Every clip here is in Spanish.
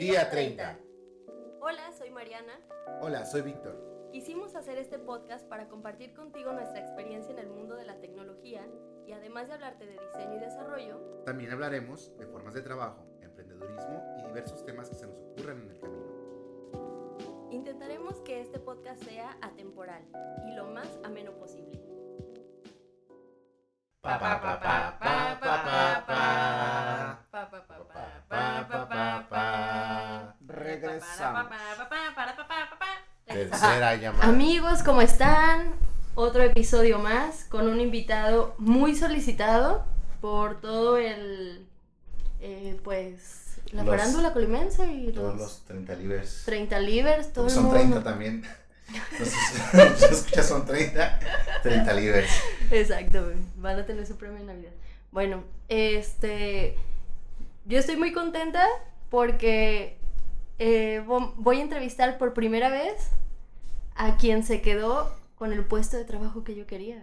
Día 30. Hola, soy Mariana. Hola, soy Víctor. Quisimos hacer este podcast para compartir contigo nuestra experiencia en el mundo de la tecnología y además de hablarte de diseño y desarrollo, También hablaremos de formas de trabajo, emprendedurismo y diversos temas que se nos ocurran en el camino. intentaremos que este podcast sea atemporal y lo más ameno posible. Pa, pa, pa, Regresamos. Tercera llamada. Amigos, ¿cómo están? Otro episodio más con un invitado muy solicitado por todo el, eh, pues, la Los- farándula colimense y Todos los, los 30 libres. 30 libres, todo el Son mundo. 30 también. Entonces, escuchas son 30, 30 libres. Exacto, van a tener su premio de Navidad. Bueno, este, yo estoy muy contenta porque eh, vo- voy a entrevistar por primera vez a quien se quedó con el puesto de trabajo que yo quería.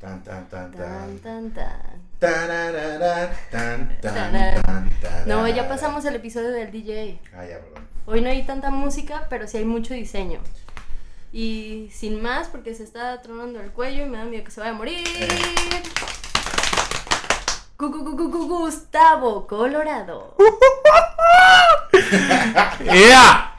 Tan, tan, tan, Tan, tan. tan, tan. Tararara, tan, tan, Tarara. tan, tarara. No, ya pasamos el episodio del DJ. Ah, ya, perdón. Hoy no hay tanta música, pero sí hay mucho diseño. Y sin más, porque se está tronando el cuello y me da miedo que se vaya a morir. Gu- Gustavo Colorado. ¡Ea!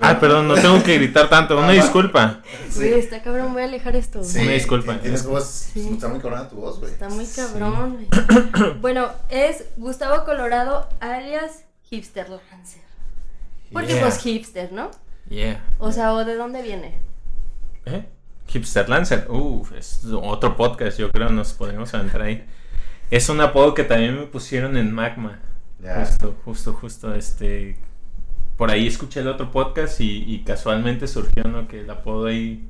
Ay, perdón, no tengo que gritar tanto. Una disculpa. Güey, está cabrón, voy a alejar esto. Sí, Una disculpa. Tienes voz. Sí. Está muy corona tu voz, güey. Está muy cabrón. güey. bueno, es Gustavo Colorado alias Hipster Lancer. Porque Yeah. pues hipster, ¿no? Yeah. O sea, ¿o de dónde viene? ¿Eh? Hipster Lancer. Uf, es otro podcast, yo creo, nos podemos entrar ahí. Es un apodo que también me pusieron en Magma. Justo, justo, justo, este... Por ahí escuché el otro podcast y, y casualmente surgió, ¿no? Que el apodo ahí...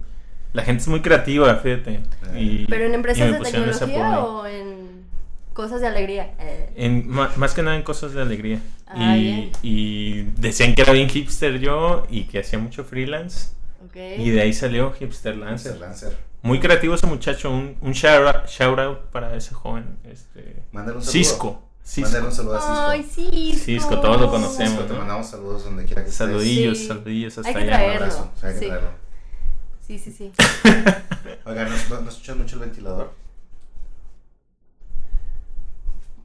La gente es muy creativa, fíjate. Y, ¿Pero en empresas de tecnología o en cosas de alegría? Eh, En, más que nada en cosas de alegría. Ah, y, bien. y decían que era bien hipster yo y que hacía mucho freelance. Y de ahí salió Hipster Lancer. Lancer. Lancer. Muy creativo ese muchacho. Un, un shout, out, shout out para ese joven. Este, Mándale un saludo. Cisco. Cisco. un saludo a Cisco. Ay, sí. Cisco, todos lo conocemos. Cisco, te ¿no? mandamos saludos donde quiera que estés. Saludillos, Sí. saludillos hasta Hay que allá. Un abrazo. o sea, hay que Sí. traerlo. Sí, sí, sí. Oigan, ¿no, no, no escuchan mucho el ventilador?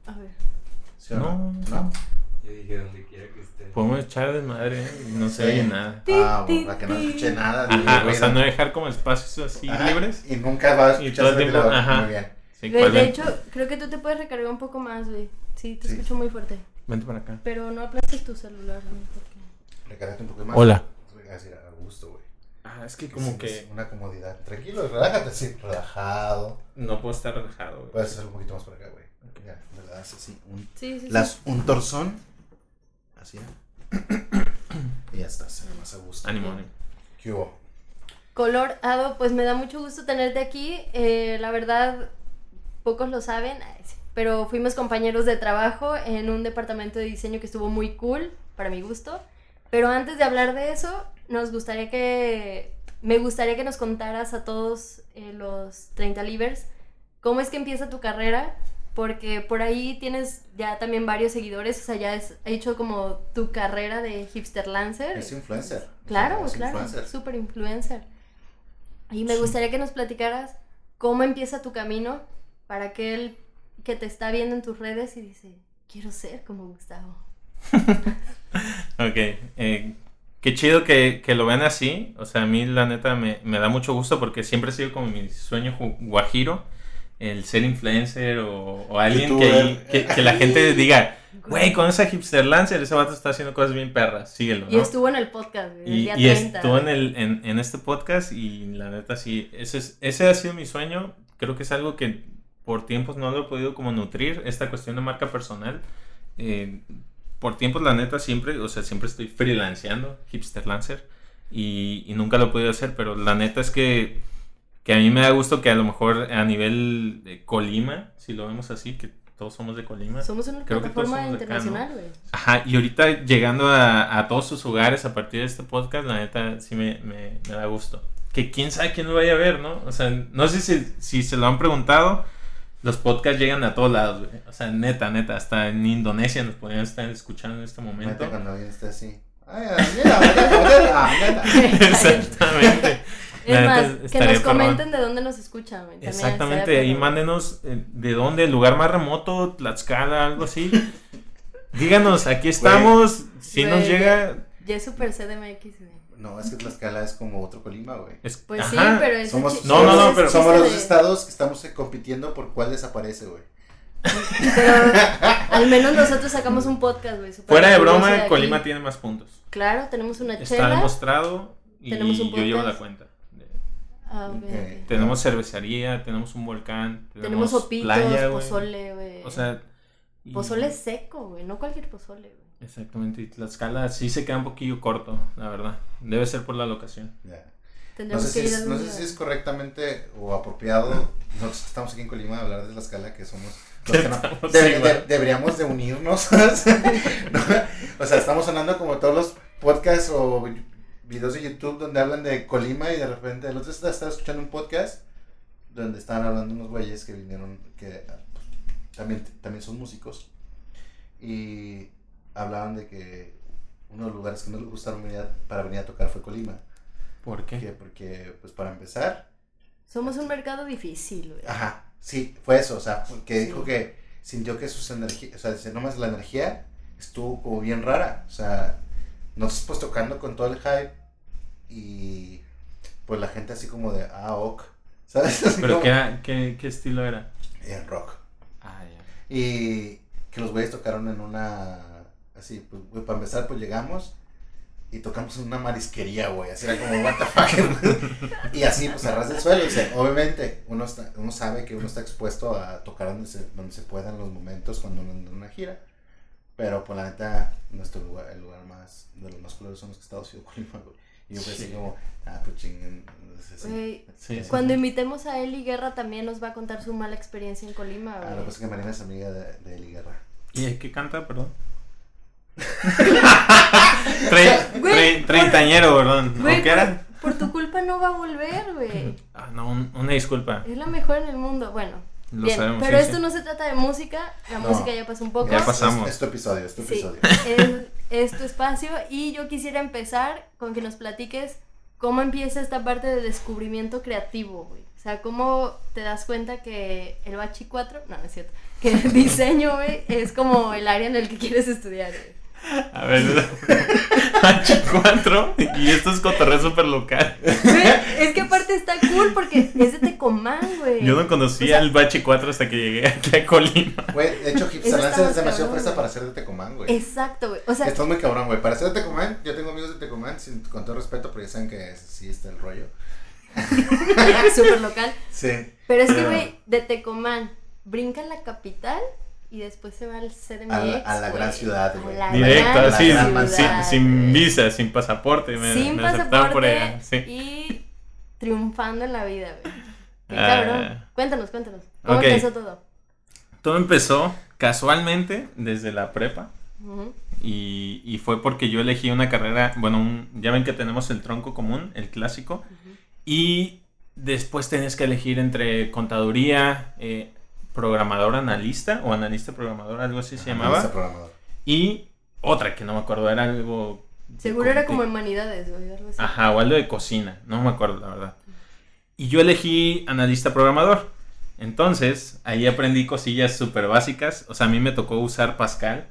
A ver. ¿Sí o no? No, ¿No? Yo dije donde quiera que esté. Podemos echar desmadre ¿eh? y no se Sí. oye nada. Ah, para que no escuche nada. Ajá, o sea, no dejar como espacios así Ajá, libres. Y nunca va a Y escuchar el ventilador. ajá. Muy bien. Sí, Güey, ¿cuál de es? hecho, creo que tú te puedes recargar un poco más, güey. Sí, te Sí. escucho muy fuerte. Vente para acá. Pero no aplastes tu celular, porque... Recárgate un poco más. Hola. A gusto, güey. Ah, es que como es que Una comodidad. Tranquilo, relájate así, relajado. no puedo estar relajado. güey. Puedes hacer un poquito más para acá, güey. Ya, le das así un, Sí, sí, sí. las, un torzón. Así. y ya está, se ve más a gusto. Ánimo, ánimo. ¿Qué hubo? Colorado, pues me da mucho gusto tenerte aquí. Eh, la verdad, pocos lo saben, ay, sí, pero fuimos compañeros de trabajo en un departamento de diseño que estuvo muy cool, para mi gusto. Pero antes de hablar de eso, nos gustaría que. Me gustaría que nos contaras a todos eh, los 30 Livers cómo es que empieza tu carrera, porque por ahí tienes ya también varios seguidores, o sea, ya has hecho como tu carrera de hipster lancer. Es influencer. Claro, Es claro, influencer. súper influencer. Y me gustaría que nos platicaras cómo empieza tu camino para aquel que te está viendo en tus redes y dice, quiero ser como Gustavo. Ok, eh, qué chido que, que lo vean así. O sea, a mí la neta me, me da mucho gusto porque siempre ha sido como mi sueño guajiro, el ser influencer o, o alguien que, que, que la gente diga, güey, con esa hipster lancer, ese vato está haciendo cosas bien perras, síguelo. Y ¿no? estuvo en el podcast, el Y, día y 30. estuvo en, el, en, en este podcast y la neta sí, ese, es- ese ha sido mi sueño. Creo que es algo que por tiempos no lo he podido como nutrir, esta cuestión de marca personal. Eh, por tiempos la neta siempre, o sea, siempre estoy freelanceando, hipster lancer, y, y nunca lo he podido hacer, pero la neta es que, que a mí me da gusto que a lo mejor a nivel de Colima, si lo vemos así, que todos somos de Colima. Somos una Creo que plataforma ¿no? internacional, güey. Ajá, y ahorita llegando a, a todos sus hogares a partir de este podcast, la neta sí me, me- me da gusto. Que quién sabe quién lo vaya a ver, ¿no? O sea, no sé si, si se lo han preguntado, los podcasts llegan a todos lados, güey. O sea, neta, neta, hasta en Indonesia nos podrían estar escuchando en este momento. Cuando alguien esté así. Ay, mira, mira, mira, mira. Exactamente. Es La más, que nos comenten de dónde nos escuchan. También Exactamente, perrón. mándenos eh, de dónde, el lugar más remoto, Tlaxcala, algo así. Díganos, aquí estamos. Si nos llega. Ya es super CDMX, güey. No, es que Tlaxcala es como otro Colima, güey. es- Pues sí, pero es Somos, No, no, no, pero- somos los de- estados que estamos eh, compitiendo por cuál desaparece, güey. Pero al menos nosotros sacamos un podcast, güey. Fuera de broma. Colima tiene más puntos. Claro, tenemos una Está chela. demostrado y Tenemos un yo llevo la cuenta. Ah. Tenemos cervecería, tenemos un volcán, tenemos, Tenemos playa, güey. pozole, güey. O sea, y- Pozole seco, güey. No cualquier pozole, güey. Exactamente, y Tlaxcala sí se queda un poquillo corto, la verdad. Debe ser por la locación. Ya. No sé, si es, algún no sé día. si es correctamente o apropiado. Nosotros que estamos aquí en Colima hablar de Tlaxcala, que somos. los que no- de- deberíamos de unirnos. ¿no? O sea, estamos sonando como todos los podcasts o videos de YouTube donde hablan de Colima y de repente el otro estaba escuchando un podcast donde estaban hablando unos güeyes que vinieron, que pues, también, también son músicos y hablaban de que uno de los lugares que no les gustaron venir a- para venir a tocar fue Colima. ¿Por Que qué? porque, pues para empezar, Somos un mercado difícil, güey. ajá, sí, fue eso, o sea, que Sí. dijo que sintió que sus energías, o sea, dice, nomás la energía estuvo como bien rara, o sea, nosotros pues tocando con todo el hype y pues la gente así como de, ah, ok, ¿sabes? Así ¿Pero como- qué, qué, qué estilo era? En rock. Ah, ya. Y que los güeyes tocaron en una, así, pues, güey, para empezar, pues llegamos y tocamos en una marisquería, güey, así era como, what the fuck, y así, pues, a ras del suelo, dice, obviamente, uno, está, uno sabe que uno está expuesto a tocar donde se, donde se pueda en los momentos cuando uno anda en una gira, pero, pues, la neta, nuestro lugar, el lugar más, de los más culeros son los que Estados Unidos, Colima, güey, y yo pensé Sí. como, ah, pues, chinguen, sí. Sí, sí. Cuando invitemos a Eli Guerra también nos va a contar su mala experiencia en Colima, Ah, güey. lo que pasa es que Marina es amiga de, de Eli Guerra. ¿Y qué canta, perdón? Treintañero, perdón. Güey, ¿O qué era? por, por tu culpa no va a volver, güey. Ah, no, un- una disculpa. Es la mejor en el mundo. Bueno, Lo bien. sabemos. pero sí, esto sí. no se trata de música. La No. música ya pasó un poco. Ya Es- pasamos. Es, es tu episodio, es tu Sí, episodio. es, es tu espacio y yo quisiera empezar con que nos platiques cómo empieza esta parte de descubrimiento creativo, güey. O sea, cómo te das cuenta que el Bachi 4, no, no es cierto, que el diseño, güey, es como el área en el que quieres estudiar, güey. A ver, H4 y esto es cotorreo súper local. Güey, Es que aparte está cool porque es de Tecomán, güey. Yo no conocía O sea- el Bachi 4 hasta que llegué aquí a Colima. Güey, de hecho, está es demasiado cabrón, fresa para ser de Tecomán, güey. Exacto, güey. O sea, Esto es muy cabrón, güey. Para ser de Tecomán, yo tengo amigos de Tecomán, sin- con todo respeto, pero ya saben que es- sí está el rollo. súper local. Sí. Pero es que, güey, de Tecomán, brinca la capital y después se va al CDMX. A la- a la gran güey. ciudad, A güey. la Directo, gran así, la sin, gran sin, ciudad, sin güey. visa, sin pasaporte. Me, Sin me aceptaban por pasaporte allá. Sí. y triunfando en la vida, güey. Qué Ah. cabrón. Cuéntanos, cuéntanos. ¿Cómo empezó todo? Todo empezó casualmente desde la prepa. Y, y fue porque yo elegí una carrera, bueno, un- ya ven que tenemos el tronco común, el clásico, y después tenías que elegir entre contaduría, eh, programador analista o analista programador, algo así se Analista llamaba, programador. y otra que no me acuerdo, era algo... Seguro era como humanidades, así. Ajá, o algo de cocina, no me acuerdo la verdad. Y yo elegí analista programador. Entonces, ahí aprendí cosillas súper básicas. O sea, a mí me tocó usar Pascal,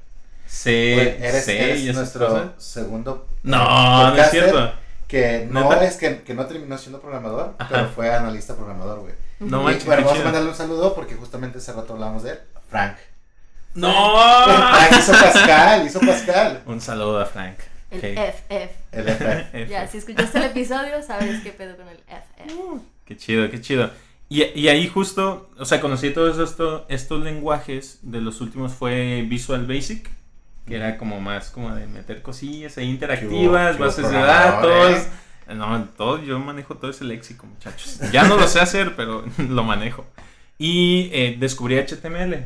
C, Güey, eres, C eres y esas nuestro cosas. segundo. No, no es cierto. Que no ¿Neta? es que, que no terminó siendo programador, Ajá. pero fue analista programador, güey. No Y, manches, bueno, vamos a mandarle un saludo porque justamente hace rato hablábamos de él. Frank. ¡No! Frank hizo Pascal, hizo Pascal. Un saludo a Frank. El Ok. FF. El FF. F. Ya, si escuchaste el episodio, sabes qué pedo con el FF. Qué chido, qué chido. Y, y ahí justo, o sea, conocí todos esto- estos lenguajes. De los últimos fue Visual Basic, que era como más como de meter cosillas ahí interactivas, bases de datos. No, todo, yo manejo todo ese léxico, muchachos. Ya no lo sé hacer, pero lo manejo. Y eh, descubrí HTML,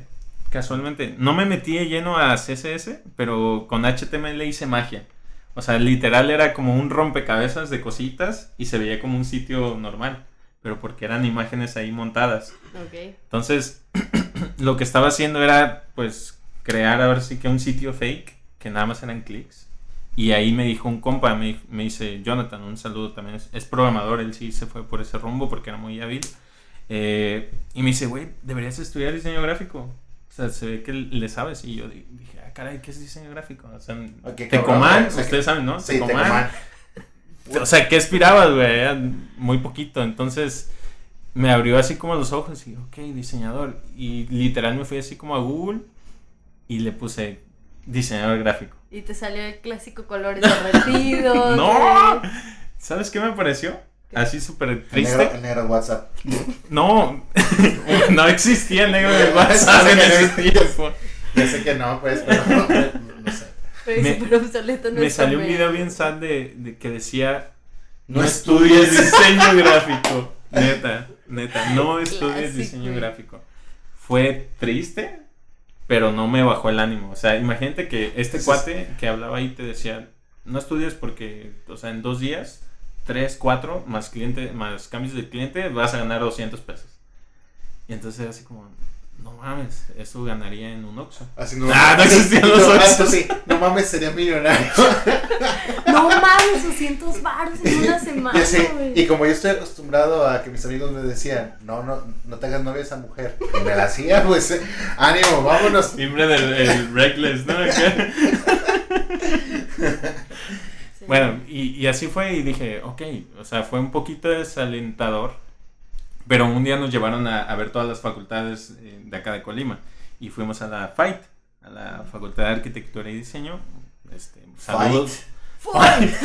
casualmente. No me metí de lleno a CSS, pero con HTML hice magia. O sea, literal era como un rompecabezas de cositas y se veía como un sitio normal, pero porque eran imágenes ahí montadas. Ok. Entonces, lo que estaba haciendo era, pues, crear ahora sí que un sitio fake, que nada más eran clics. Y ahí me dijo un compa, me, me dice, Jonathan, un saludo también, es, es programador, él sí se fue por ese rumbo porque era muy hábil. Eh, y me dice, güey, deberías estudiar diseño gráfico. O sea, se ve que le sabes. Y yo di- dije, ah, caray, ¿qué es diseño gráfico? O sea, Ok, Tecomán, cabrón, o sea, ustedes saben, ¿no? Sí, Tecomán. Tecomán. O sea, ¿qué aspirabas, güey? Muy poquito. Entonces me abrió así como los ojos y, ok, diseñador. Y literal me fui así como a Google y le puse diseñador gráfico. Y te salió el clásico colores derretidos. ¡No! de- ¿Sabes qué me pareció? ¿Qué? Así súper El negro, triste. el negro WhatsApp. No, no existía el negro de WhatsApp en ese tiempo. Ya sé que no, pues, pero no, no sé. Pero Me- Me salió un video bien sad de, de que decía No No estudies diseño gráfico. Neta, neta, no estudies Clásico, diseño gráfico. Fue triste, pero no me bajó el ánimo. O sea, imagínate que este cuate que hablaba ahí te decía, no estudies porque, o sea, en dos días, tres, cuatro, más cliente, más cambios de cliente, vas a ganar 200 pesos. Y entonces era así como, no mames, eso ganaría en un Oxxo. Así no, Ah, no existían los no, sí, no mames, sería millonario. No mames, 200 baros en una semana, sé, y como yo estoy acostumbrado a que mis amigos me decían, no, no, no te hagas novia a esa mujer. Y me la hacía, pues, eh, ánimo, vámonos. Siempre del el reckless, ¿no? Sí. Bueno, y, y así fue y dije, ok, o sea, fue un poquito desalentador, pero un día nos llevaron a, a ver todas las facultades eh, de acá de Colima y fuimos a la FIGHT, a la Facultad de Arquitectura y Diseño. Este, saludos, Fight.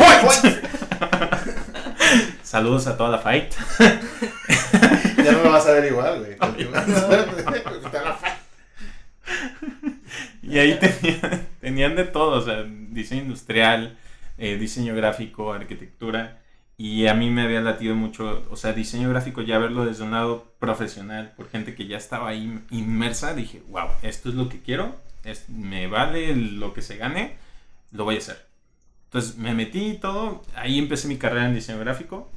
saludos a toda la FIGHT. Ya no lo vas a ver igual, güey. Y ahí tenían, tenían de todo, o sea, diseño industrial, eh, diseño gráfico, arquitectura. Y a mí me había latido mucho, o sea, diseño gráfico, ya verlo desde un lado profesional, por gente que ya estaba ahí inmersa, dije, wow, esto es lo que quiero, es, me vale lo que se gane, lo voy a hacer. Entonces me metí y todo, ahí empecé mi carrera en diseño gráfico,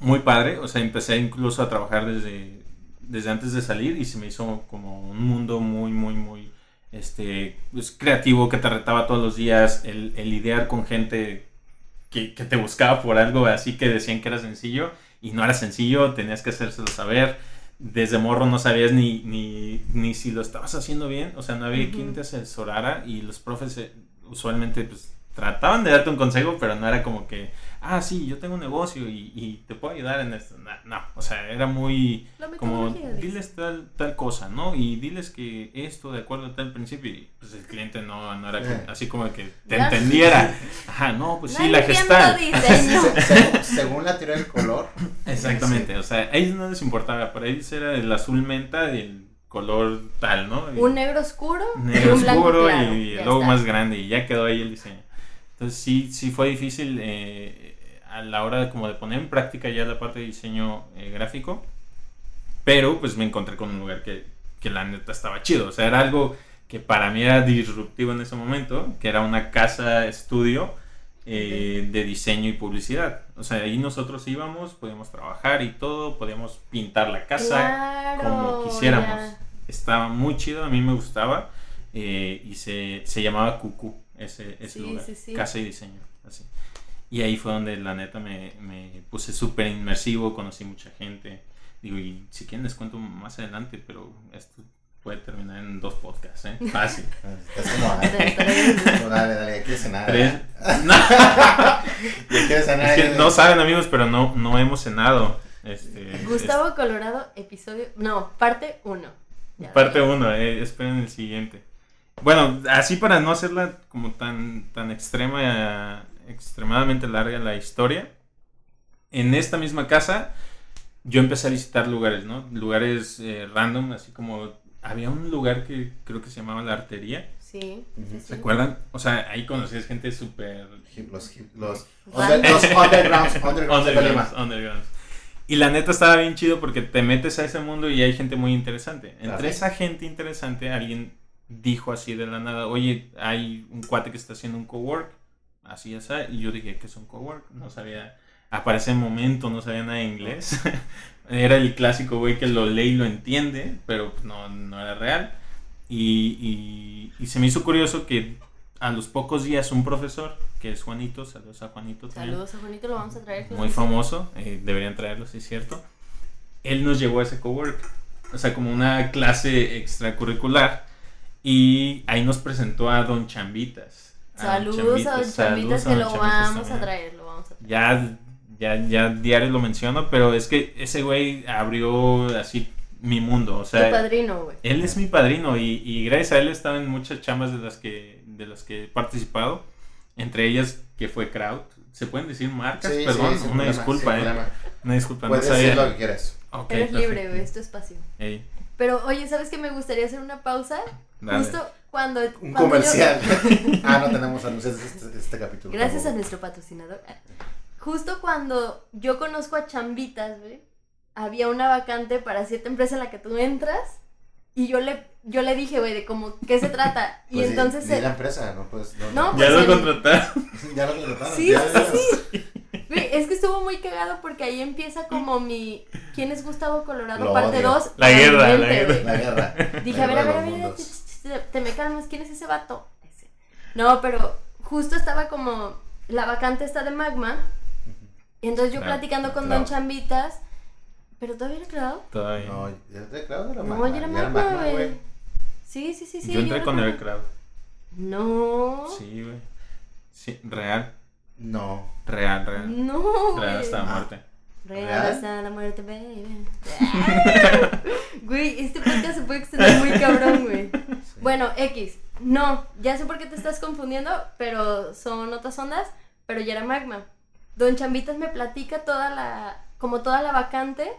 muy padre, o sea, empecé incluso a trabajar desde, desde antes de salir y se me hizo como un mundo muy, muy, muy este, pues, creativo que te retaba todos los días, el, el lidiar con gente que, que te buscaba por algo así que decían que era sencillo y no era sencillo, tenías que hacérselo saber. Desde morro no sabías ni, ni, ni si lo estabas haciendo bien, o sea, no había quien te asesorara y los profes eh, usualmente pues trataban de darte un consejo, pero no era como que, ah, sí, yo tengo un negocio y, y te puedo ayudar en esto. No, no, o sea, era muy como diles tal, tal cosa, ¿no? Y diles que esto de acuerdo a tal principio, y pues el cliente no, no era Eh. así como que te Ya. entendiera. Ajá, no, pues No sí, la gestal. diseño. Se- se- según la teoría del color. Exactamente, o sea, a ellos no les importaba, para ellos era el azul menta del color tal, ¿no? Y- Un negro oscuro y negro un oscuro claro. y el logo está. más grande y ya quedó ahí el diseño. Entonces sí, sí fue difícil eh, a la hora de, como de poner en práctica ya la parte de diseño eh, gráfico, pero pues me encontré con un lugar que, que la neta estaba chido, o sea, era algo que para mí era disruptivo en ese momento, que era una casa estudio eh, de diseño y publicidad. O sea, ahí nosotros íbamos, podíamos trabajar y todo, podíamos pintar la casa Claro, como quisiéramos. Estaba muy chido, a mí me gustaba. eh, y se, se llamaba Cucú, ese, ese Sí, lugar. sí, sí. Casa y diseño, así. Y ahí fue donde la neta me, me puse súper inmersivo, conocí mucha gente. Digo, y si quieren les cuento más adelante, pero esto puede terminar en dos podcasts, ¿eh? Fácil. Es como, no, dale, dale, ya quieres cenar. Tres. ¿verdad? No, Ya quieres cenar. es que ya- no saben amigos, pero no, no hemos cenado. Este, Gustavo Colorado, episodio. No, parte 1. Parte 1, eh, esperen el siguiente. Bueno, así para no hacerla como tan, tan extrema, extremadamente larga la historia, en esta misma casa yo empecé a visitar lugares, ¿no? Lugares eh, random, así como había un lugar que creo que se llamaba La Artería, Sí. Sí. ¿se acuerdan? O sea, ahí conocías gente súper... Los, los, under- los undergrounds. Undergrounds, undergrounds. Y la neta estaba bien chido porque te metes a ese mundo y hay gente muy interesante. Entre Claro. esa gente interesante, alguien dijo así de la nada, oye, hay un cuate que está haciendo un cowork, así así. Y yo dije, ¿qué es un cowork? No sabía Para ese momento no sabía nada de inglés. era el clásico güey que lo lee y lo entiende, pero pues, no, no era real. Y, y, y, se me hizo curioso que a los pocos días un profesor, que es Juanito, saludos a Juanito también. Saludos a Juanito, lo vamos a traer. Muy famoso, eh, deberían traerlo, es cierto. Él nos llevó a ese cowork, o sea, como una clase extracurricular. Y ahí nos presentó a Don Chambitas. Saludos a Don Chambitas, que lo vamos a traer, lo vamos a traer. Ya ya, ya diario lo menciono, pero es que ese güey abrió así mi mundo. O sea, tu padrino, güey. Él es mi padrino y, y, gracias a él he estado en muchas chambas de las que, de las que he participado. Entre ellas que fue Crowd. ¿Se pueden decir marcas? Perdón, una, disculpa, eh. una disculpa, Puedes decir lo que quieras. Okay, Eres libre, güey, es tu espacio. Pero, oye, ¿sabes qué? Me gustaría hacer una pausa. Justo cuando... Un comercial. ah, no tenemos anuncios de este, este capítulo. Gracias a nuestro patrocinador justo cuando yo conozco a Chambitas, güey, había una vacante para cierta empresa en la que tú entras y yo le, yo le dije, güey, de como, ¿qué se trata? Y pues entonces... De la empresa, no pues... No, pues, ya lo contrataron. ya lo contrataron. Sí, sí, sí. Güey, es que estuvo muy cagado porque ahí empieza como mi... ¿Quién es Gustavo Colorado? parte 2. La guerra, la guerra. La guerra. Dije, a ver, a ver, a ver, te, te me calmas, ¿quién es ese vato? No, pero justo estaba como... La vacante está de Magma y entonces yo platicando con Don Chambitas, pero todavía era Cloud. Todavía. No, ya era Cloud era No, ya era Magma, güey. Sí, sí, sí, sí. Yo entré con el Cloud. No. Sí, güey. Sí, real. No. Real, real. No. Real hasta la muerte. Real hasta la muerte, baby. güey, este podcast se puede extender muy cabrón, güey. Bueno, X. No, ya sé por qué te estás confundiendo, pero son otras ondas, pero ya era magma. Don Chambitas me platica toda la, como toda la vacante,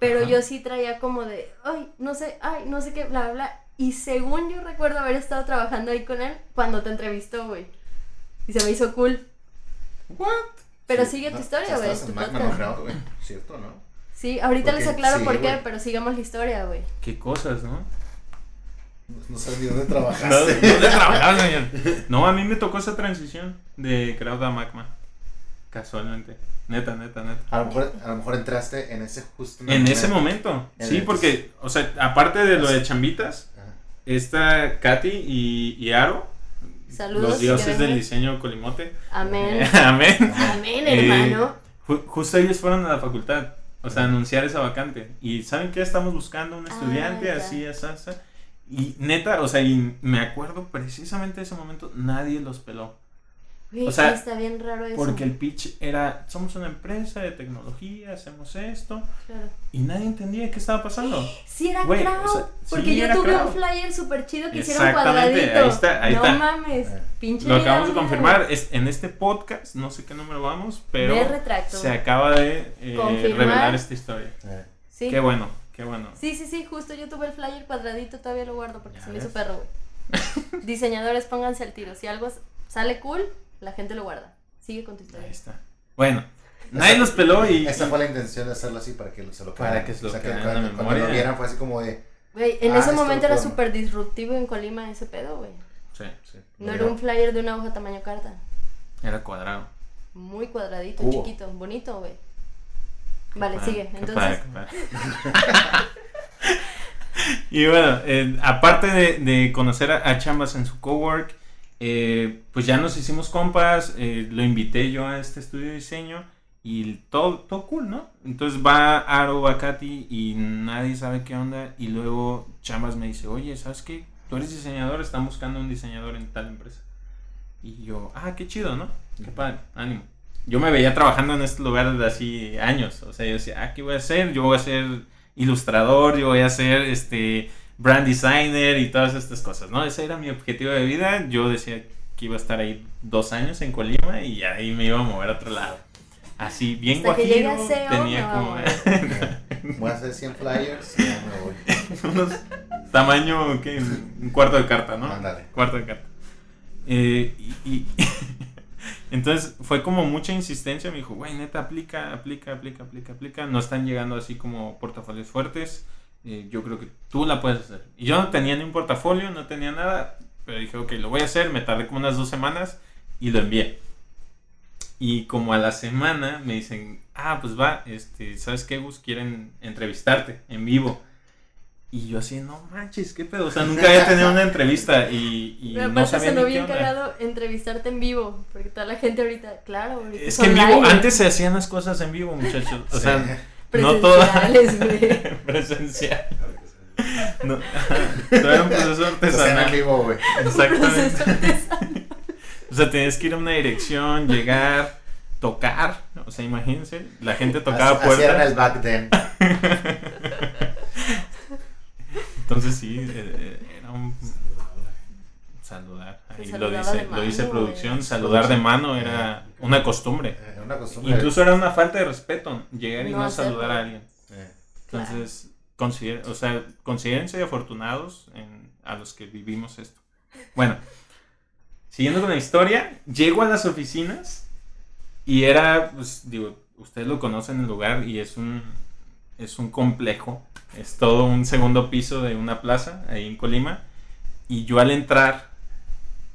pero yo sí traía como de, ay, no sé, ay, no sé qué, bla, bla, bla. Y según yo recuerdo haber estado trabajando ahí con él cuando te entrevistó, güey. Y se me hizo cool. ¿What? Pero sigue tu historia, güey. No, güey. ¿Cierto, no? Sí, ahorita les aclaro por qué, pero sigamos la historia, güey. Qué cosas, ¿no? No sé ni dónde trabajaste. No, ¿Dónde trabajaste, No, a mí me tocó esa transición de Crowd a Magma. Casualmente. Neta, neta, neta. A lo mejor, a lo mejor entraste en ese justo En ese momento. Sí, porque, o sea, aparte de lo de chambitas, está Katy y, y Aro. Saludos. Los dioses del diseño colimote. Amén. Amén. Amén, hermano. Eh, justo ellos fueron a la facultad. O sea, anunciar esa vacante. Y ¿saben qué? Estamos buscando un estudiante ah, así, así, así. Y neta, o sea, y me acuerdo precisamente de ese momento, nadie los peló o sea, está bien raro eso. Porque el pitch era, somos una empresa de tecnología, hacemos esto. Claro. Y nadie entendía qué estaba pasando. Sí, era crowd. porque yo tuve un flyer súper chido que hicieron cuadradito. Ahí está, ahí no mames, pinche. Lo acabamos de confirmar. Es, en este podcast, no sé qué número vamos, pero se acaba de eh, revelar esta historia. Sí. Qué bueno, qué bueno. Sí, sí, sí, justo yo tuve el flyer cuadradito, todavía lo guardo porque se me hizo perro, güey. Diseñadores, pónganse al tiro. Si algo sale cool, la gente lo guarda. Sigue con tu historia. Ahí está. Bueno, nadie los peló y. Esa fue la intención de hacerlo así para que se lo Para que se lo o sea, que cuando, lo vieran fue así como de. Güey, en ese ah, momento era súper disruptivo en Colima ese pedo, güey. Sí, sí. No era un flyer de una hoja tamaño carta. Era cuadrado. Muy cuadradito, chiquito, bonito, güey. Vale, sigue. Entonces. y bueno, eh, aparte de, de conocer a, a, Chambas en su cowork, eh, pues ya nos hicimos compas, eh, lo invité yo a este estudio de diseño y todo, todo cool, ¿no? Entonces va Aro, va Katy y nadie sabe qué onda y luego Chambas me dice, oye, ¿sabes qué? Tú eres diseñador, están buscando un diseñador en tal empresa. Y yo, ah, qué chido, ¿no? Qué padre, ánimo. Yo me veía trabajando en este lugar desde así años, o sea, yo decía, ah, ¿qué voy a hacer? Yo voy a ser ilustrador, yo voy a ser este brand designer y todas estas cosas, ¿no? Ese era mi objetivo de vida. Yo decía que iba a estar ahí dos años en Colima y ahí me iba a mover a otro lado. Así, bien Hasta guajiro, tenía como... voy a hacer 100 flyers y ya me voy. tamaño, ¿qué? Un cuarto de carta, ¿no? Ándale. Cuarto de carta. Eh, y, entonces fue como mucha insistencia. Me dijo, güey, neta, aplica, aplica, aplica, aplica, aplica. No están llegando así como portafolios fuertes. Eh, yo creo que tú la puedes hacer. Y yo no tenía ni un portafolio, no tenía nada, pero dije, ok, lo voy a hacer, me tardé como unas dos semanas y lo envié. Y como a la semana me dicen, ah, pues va, este, ¿sabes qué, Gus? Quieren entrevistarte en vivo. Y yo así, no manches, qué pedo. O sea, nunca había tenido una entrevista y, y Pero no sabía ni qué bien cagado entrevistarte en vivo, porque toda la gente ahorita, claro, ahorita Es que en vivo, antes se hacían las cosas en vivo, muchachos. O Sí. sea, no todas. presenciales, güey. presencial. No, todo era un proceso Se hacen en artesanal. vivo, güey. Exactamente. Artesanal. O sea, tenías que ir a una dirección, llegar, tocar. O sea, imagínense, la gente tocaba era en el puertas. back then. Entonces sí, eh, eh, era un saludar. Ahí lo dice, lo dice producción, saludar de mano era una costumbre. Eh, una costumbre. Incluso era una falta de respeto llegar y No saludar a alguien. Eh, Entonces, consider, o sea, considérense afortunados en- a los que vivimos esto. Bueno, siguiendo con la historia, llego a las oficinas y era, pues, digo, ustedes lo conocen el lugar y es un, es un complejo. Es todo un segundo piso de una plaza ahí en Colima. Y yo al entrar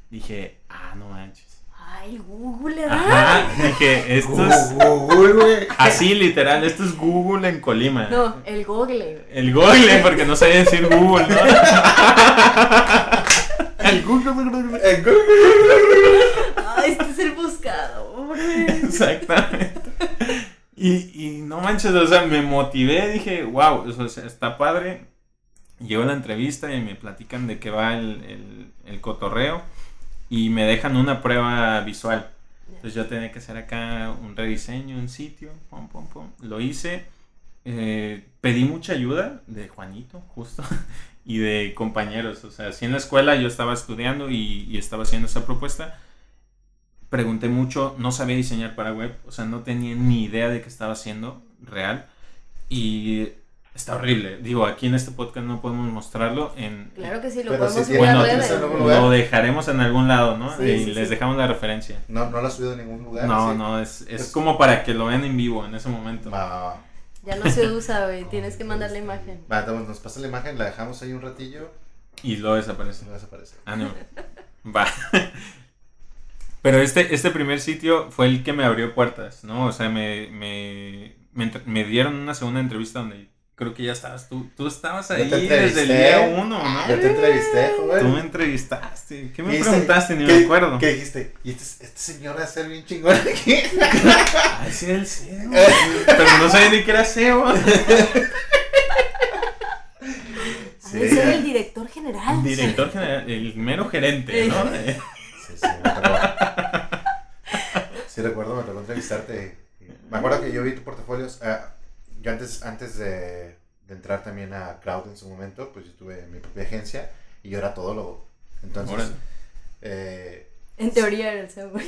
dije, ah, no manches. Ay, Google, ¿verdad? Ajá, dije, esto es Google, güey. así literal, esto es Google en Colima. No, el Google. El Google, porque no sabía decir Google, ¿no? El Google. Eh, Google. Ay, este es el buscador, güey. Exactamente. Y, y no manches, o sea, me motivé, dije, wow, o está padre. Llego a la entrevista y me platican de qué va el, el- cotorreo y me dejan una prueba visual. Entonces yo tenía que hacer acá un rediseño, un sitio, pum, pum, pum. Lo hice. eh, pedí mucha ayuda de Juanito, justo, y de compañeros. O sea, si en la escuela yo estaba estudiando y, y estaba haciendo esa propuesta, pregunté mucho, no sabía diseñar para web, o sea, no tenía ni idea de qué estaba haciendo real. Y está horrible. Digo, aquí en este podcast no podemos mostrarlo. En, Claro que sí, lo Pero podemos sí subir a bueno, noticias redes. en algún lugar. lo dejaremos en algún lado, ¿no? Sí, y sí, les sí. dejamos la referencia. No, no lo has subido a ningún lugar. No, no, es, es Pues- como para que lo vean en vivo en ese momento. Va, va, va. Ya no se usa, güey. Tienes que mandar la imagen. Va, entonces nos pasa la imagen, la dejamos ahí un ratillo Y lo y desaparece. no desaparece. Ah, no. Va. Pero este, este primer sitio fue el que me abrió puertas, ¿no? O sea, me, me, me, dieron una segunda entrevista donde creo que ya estabas tú. Tú estabas ahí desde el día uno, ¿no? Yo te entrevisté, joven. Tú me entrevistaste. ¿Qué me ¿Qué preguntaste? Ni ¿Qué- me acuerdo. ¿Qué dijiste? ¿Y este, este señor va a ser bien chingón aquí? Ay, sí, el CEO. Pero no sabía ni que era CEO. De ser el director general. Director general, el mero gerente, ¿no? Sí, sí, me tocó. Sí, recuerdo, me tocó entrevistarte. Me acuerdo que yo vi tus portafolios. ah, yo antes, antes de, de entrar también a Crowd en su momento, pues yo tuve mi propia agencia y yo era todólogo. Entonces, eh, En teoría era el CEO, sí,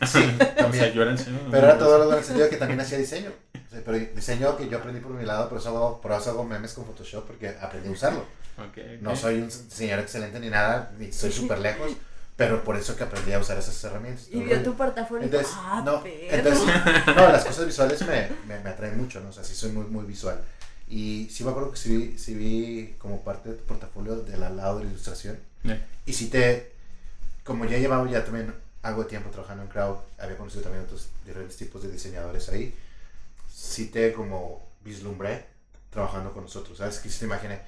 O sea, también. yo era el CEO. Pero era todólogo en el sentido de que también hacía diseño. O sea, pero diseño que yo aprendí por mi lado, por eso hago, por eso hago memes con Photoshop, porque aprendí a usarlo. Ok, ok. No soy un diseñador excelente ni nada, ni soy súper lejos, pero por eso que aprendí a usar esas herramientas. Y vio tu portafolio. Entonces, ah, no, entonces, no, las cosas visuales me, me, me atraen mucho, ¿no? O sea, sí soy muy, muy visual. Y sí me acuerdo que sí vi, sí vi como parte de tu portafolio del lado de la ilustración. Eh, Y sí te, como ya llevaba ya también algo de tiempo trabajando en Crowd, había conocido también otros diferentes tipos de diseñadores ahí, sí te como vislumbré trabajando con nosotros, ¿sabes? Que sí te imaginé,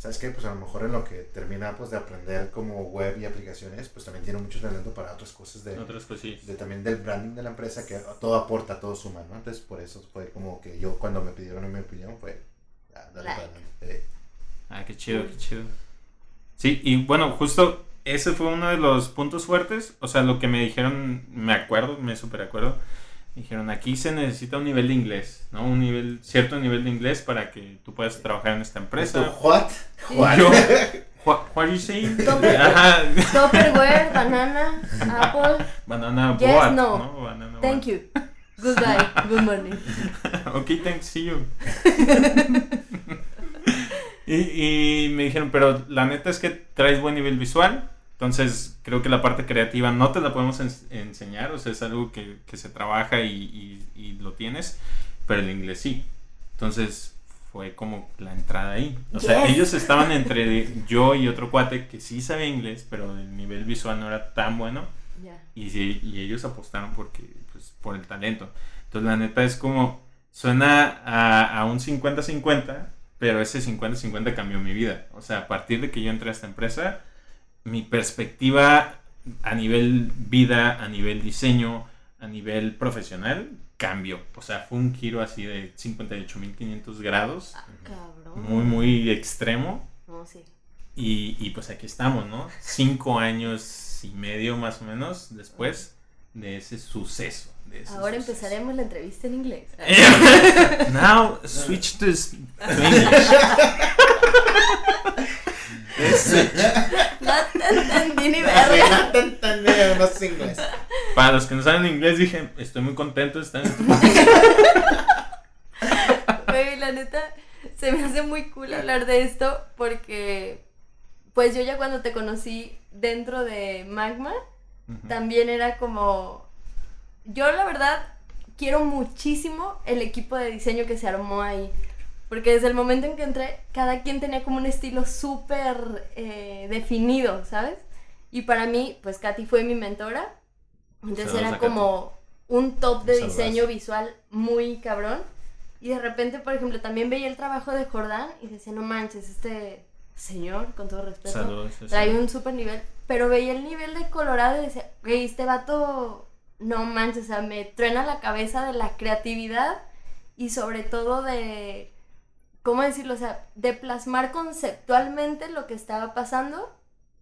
¿sabes qué? Pues a lo mejor en lo que termina pues de aprender como web y aplicaciones, pues también tiene mucho talento para otras cosas de, Otras cosillas. de también del branding de la empresa que todo aporta, todo suma, ¿no? Entonces por eso fue como que yo cuando me pidieron mi opinión fue, ah, dale Like. para adelante. Eh, Ah, qué chido, qué chido. Sí, y bueno, justo ese fue uno de los puntos fuertes. O sea, lo que me dijeron, me acuerdo, me super acuerdo. Dijeron, aquí se necesita un nivel de inglés, ¿no? Un nivel, cierto nivel de inglés para que tú puedas trabajar en esta ¿tú, empresa. what? What? Yo, what, what are you saying? Topper- Ajá. Tupperware, banana, apple. Banana Yes, boat, no. ¿no? Banana Thank you. Goodbye. Good morning. ok, thanks, see you. y, y me dijeron, pero la neta es que traes buen nivel visual, entonces creo que la parte creativa no te la podemos ens- enseñar, o sea, es algo que, que se trabaja y, y- y lo tienes, pero el inglés sí. Entonces fue como la entrada ahí. O sea, Yes. ellos estaban entre yo y otro cuate que sí sabía inglés, pero el nivel visual no era tan bueno. Ya. Y, sí- y ellos apostaron porque, pues, por el talento. Entonces, la neta es como, suena a, a un 50-50, pero ese 50-50 cambió mi vida. O sea, a partir de que yo entré a esta empresa, mi perspectiva a nivel vida, a nivel diseño, a nivel profesional, cambió. O sea, fue un giro así de 58.500 grados, Ah, cabrón. muy, muy extremo. No, sí. Y, y pues aquí estamos, ¿no? Cinco años y medio más o menos después de ese suceso. de ese Ahora suceso. empezaremos la entrevista en inglés. Now switch to, s- to English. Entendí ni verga. No sé inglés. Para los que no saben inglés, dije, estoy muy contento de estar en este Güey, la neta, se me hace muy cool hablar de esto porque, pues yo ya cuando te conocí dentro de Magma, también era como, yo la verdad quiero muchísimo el equipo de diseño que se armó ahí. Porque desde el momento en que entré, cada quien tenía como un estilo súper eh, definido, ¿sabes? Y para mí, pues Katy fue mi mentora. Entonces Saludos era como un top de diseño visual muy cabrón. Y de repente, por ejemplo, también veía el trabajo de Jordán y decía, no manches, este señor, con todo respeto, Saludos. trae un super nivel. Pero veía el nivel de Colorado y decía, güey, este vato, no manches, o sea, me truena la cabeza de la creatividad y sobre todo de, ¿cómo decirlo? O sea, de plasmar conceptualmente lo que estaba pasando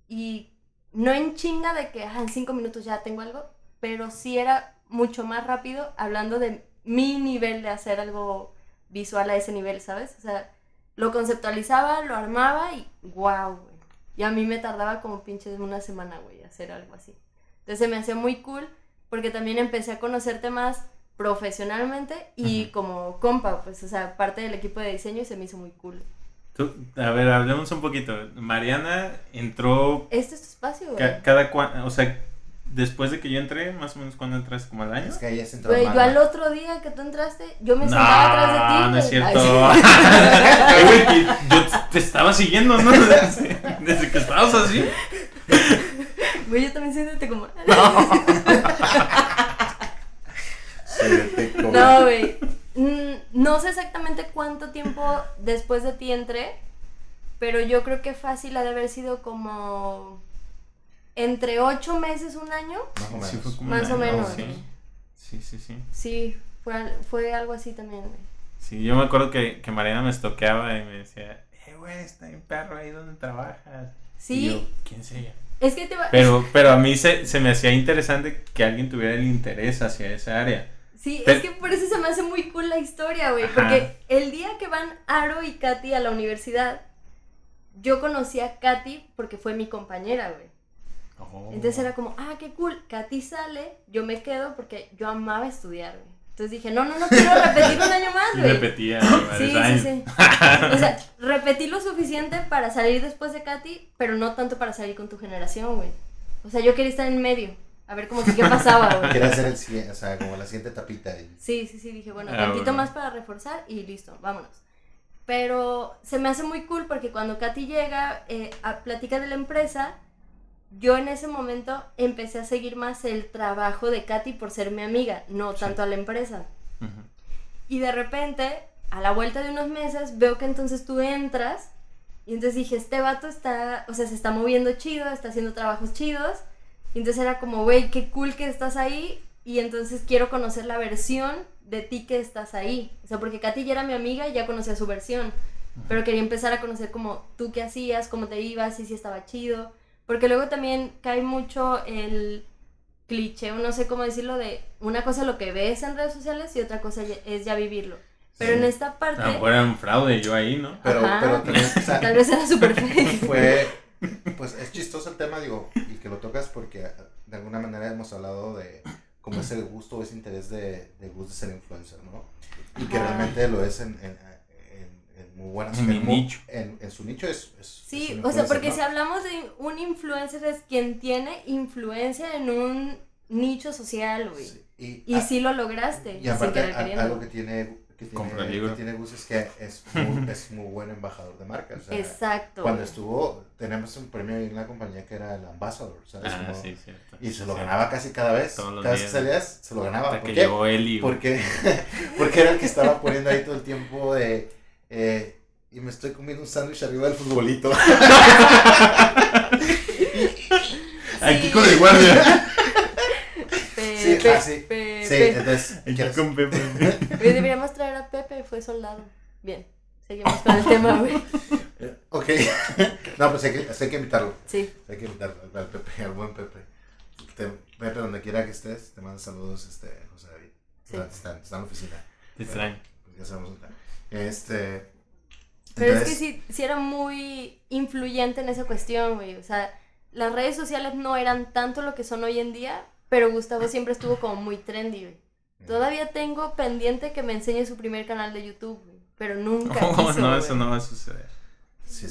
y no en chinga de que en cinco minutos ya tengo algo, pero sí era mucho más rápido hablando de mi nivel de hacer algo visual a ese nivel, ¿sabes? O sea, lo conceptualizaba, lo armaba y wow. Y a mí me tardaba como pinche una semana, güey, hacer algo así. Entonces se me hacía muy cool porque también empecé a conocerte más profesionalmente y como compa, pues, o sea, parte del equipo de diseño y se me hizo muy cool. Tú- a ver, hablemos un poquito. Mariana entró Este es tu espacio, güey. ca- cada cuan, o sea, después de que yo entré, más o menos cuando entras, como al año. Es que ahí es Güey, yo al otro día que tú entraste, yo me sentaba atrás de ti. No, no es cierto. Ay, sí. Ay, güey, yo te estaba siguiendo, ¿no? Desde, desde que estabas así. Güey, yo también siéntete como. No, güey. Mm, No sé exactamente cuánto tiempo después de ti entré, pero yo creo que fácil ha de haber sido como entre ocho meses, un año. Más o menos. Sí, fue como Más un o año, menos. Sí, sí, sí. sí. Sí, fue, al- fue algo así también, güey. Sí, yo me acuerdo que, que Mariana me estoqueaba y me decía, eh, güey, está bien perro ahí donde trabajas. Sí, Y yo, ¿quién es ella? es que te va... Pero, pero a mí se, se me hacía interesante que alguien tuviera el interés hacia esa área. Sí, Pero- es que por eso se me hace muy cool la historia, güey. Porque el día que van Aro y Katy a la universidad, yo conocí a Katy porque fue mi compañera, güey. Oh. Entonces era como, ah, qué cool. Katy sale, yo me quedo porque yo amaba estudiar, güey. Entonces dije, no, no, no quiero repetir un año más, güey. repetía Sí, sí, sí. O sea, repetí lo suficiente para salir después de Katy, pero no tanto para salir con tu generación, güey. O sea, yo quería estar en medio, a ver como que qué pasaba, güey. Quiere hacer el siguiente, o sea, como la siguiente tapita. Y... Sí, sí, sí, dije, bueno, Ah, tantito bueno. más para reforzar y listo, vámonos. Pero se me hace muy cool porque cuando Katy llega eh, a platicar de la empresa, yo en ese momento empecé a seguir más el trabajo de Katy por ser mi amiga, no Sí. tanto a la empresa. Ujú. Y de repente, a la vuelta de unos meses, veo que entonces tú entras. Y entonces dije, este vato está, o sea, se está moviendo chido, está haciendo trabajos chidos. Y entonces era como, güey, qué cool que estás ahí. Y entonces quiero conocer la versión de ti que estás ahí. O sea, porque Katy ya era mi amiga y ya conocía su versión. Pero quería empezar a conocer como tú qué hacías, cómo te ibas, y si estaba chido. Porque luego también cae mucho el cliché, o no sé cómo decirlo, de una cosa lo que ves en redes sociales y otra cosa es ya vivirlo. Pero Sí. en esta parte, A lo mejor era un fraude yo ahí, ¿no? Pero, Ajá. pero también, o sea, tal vez era súper fake. fue, pues es chistoso el tema, digo, y que lo tocas porque ah, de alguna manera hemos hablado de cómo es el gusto o ese interés de, de gusto de ser influencer, ¿no? Y que realmente lo es en, en, en- en muy buenas En mi muy- nicho. En, en su nicho es, es- Sí, o sea, porque ¿no? si hablamos de un influencer es quien tiene influencia en un nicho social, güey. Sí, y, Y sí lo lograste, y aparte a- algo que tiene que Compra tiene, libro. que tiene Gus es que es muy, es muy buen embajador de marca. O sea, Exacto. Cuando estuvo, tenemos un premio ahí en la compañía que era el Ambassador, ¿sabes? Ah, Como- sí, cierto. y se lo Sí. ganaba casi cada vez. Todos los Cada vez que salías, se lo ganaba. Hasta ¿Por que qué? llegó Eli. güey. Porque, porque era el que estaba poniendo ahí todo el tiempo de... eh, y me estoy comiendo un sándwich arriba del futbolito. Aquí con el guardia. Sí, Pepe, ah, sí. Pepe. Sí, entonces... ¿quieres- con Pepe. Oye, deberíamos traer a Pepe, fue soldado. Bien, seguimos con el tema, güey. Ok. no, pues hay que, hay que invitarlo. Sí, Hay que invitarlo al Pepe, al buen Pepe. Te- Pepe, donde quiera que estés, te mando saludos, este, José David. Sí. Está, está- está en la oficina. Te extraño. Pues ya sabemos dónde está. Este... pero es que sí, sí era muy influyente en esa cuestión, güey. O sea, las redes sociales no eran tanto lo que son hoy en día, pero Gustavo siempre estuvo como muy trendy, güey. Todavía tengo pendiente que me enseñe su primer canal de YouTube, güey. Pero nunca Oh, quiso, no, güey. eso no va a suceder. Sí,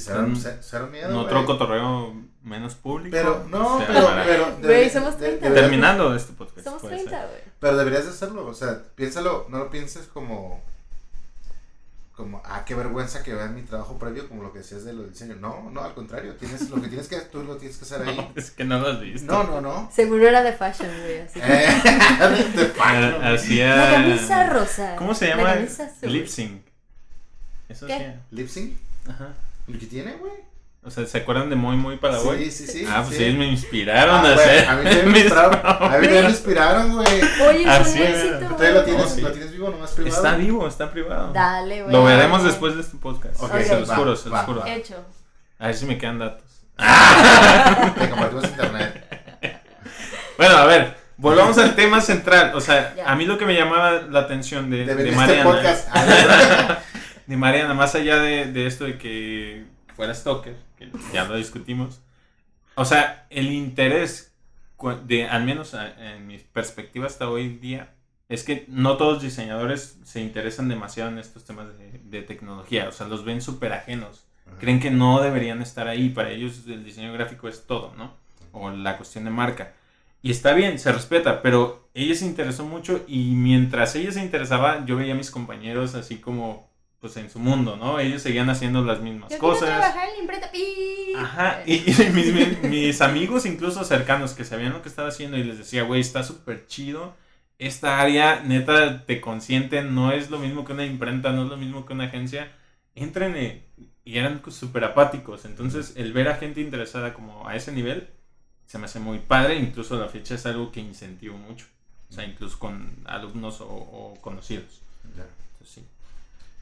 miedo, güey. otro cotorreo menos público. Pero, no, pero. Güey, somos de- 30. deberías- Terminando este podcast. Somos puede 30, ser. güey. Pero deberías de hacerlo, o sea, piénsalo, no lo pienses como, como, ah, qué vergüenza que vean mi trabajo previo, como lo que decías de los diseños. No, no, al contrario, tienes, lo que tienes que, tú lo tienes que hacer ahí. No, es que no lo has visto. No, no, no. Seguro era de fashion, güey. Así que... Eh, de güey. Hacía. La camisa rosa. ¿Cómo se La llama? camisa azul. Lip sync. Eso ¿Qué? hacía. ¿Lip sync? Ajá. ¿Lo que tiene, güey? O sea, ¿se acuerdan de Muy Muy para Boy? Sí, sí, sí. ah, pues sí. ellos me inspiraron Ah, a hacer. A mí también me inspiraron, a mí me Güey. inspiraron, güey. Oye, es Así un era. éxito, ¿Todavía güey. lo tienes, Oh, sí. lo tienes vivo, nomás privado? Está vivo, está privado. Dale, güey. Lo veremos después de este podcast. Ok, se los va, juro, se los juro. va. Hecho. A ver si me quedan datos. Te compartimos internet. Bueno, a ver, volvamos al tema central. O sea, Ya. a mí lo que me llamaba la atención de, De, de este Mariana. podcast. De Mariana, más allá de, de esto de que fuera stalker, que ya lo discutimos. O sea, el interés, de, al menos en mi perspectiva hasta hoy día, es que no todos los diseñadores se interesan demasiado en estos temas de, de tecnología. O sea, los ven súper ajenos. Creen que no deberían estar ahí. Para ellos el diseño gráfico es todo, ¿no? O la cuestión de marca. Y está bien, se respeta, pero ella se interesó mucho y mientras ella se interesaba, yo veía a mis compañeros así como, pues en su mundo, ¿no? Ellos seguían haciendo las mismas Yo cosas. trabajar en la imprenta. pi. Ajá, y, y mis, mis- mis amigos incluso cercanos que sabían lo que estaba haciendo y les decía, güey, está súper chido. Esta área neta te consiente, no es lo mismo que una imprenta, no es lo mismo que una agencia. Entren y, y eran súper apáticos. Entonces, el ver a gente interesada como a ese nivel se me hace muy padre. Incluso la fecha es algo que incentivo mucho. O sea, incluso con alumnos o, o conocidos. Entonces, sí.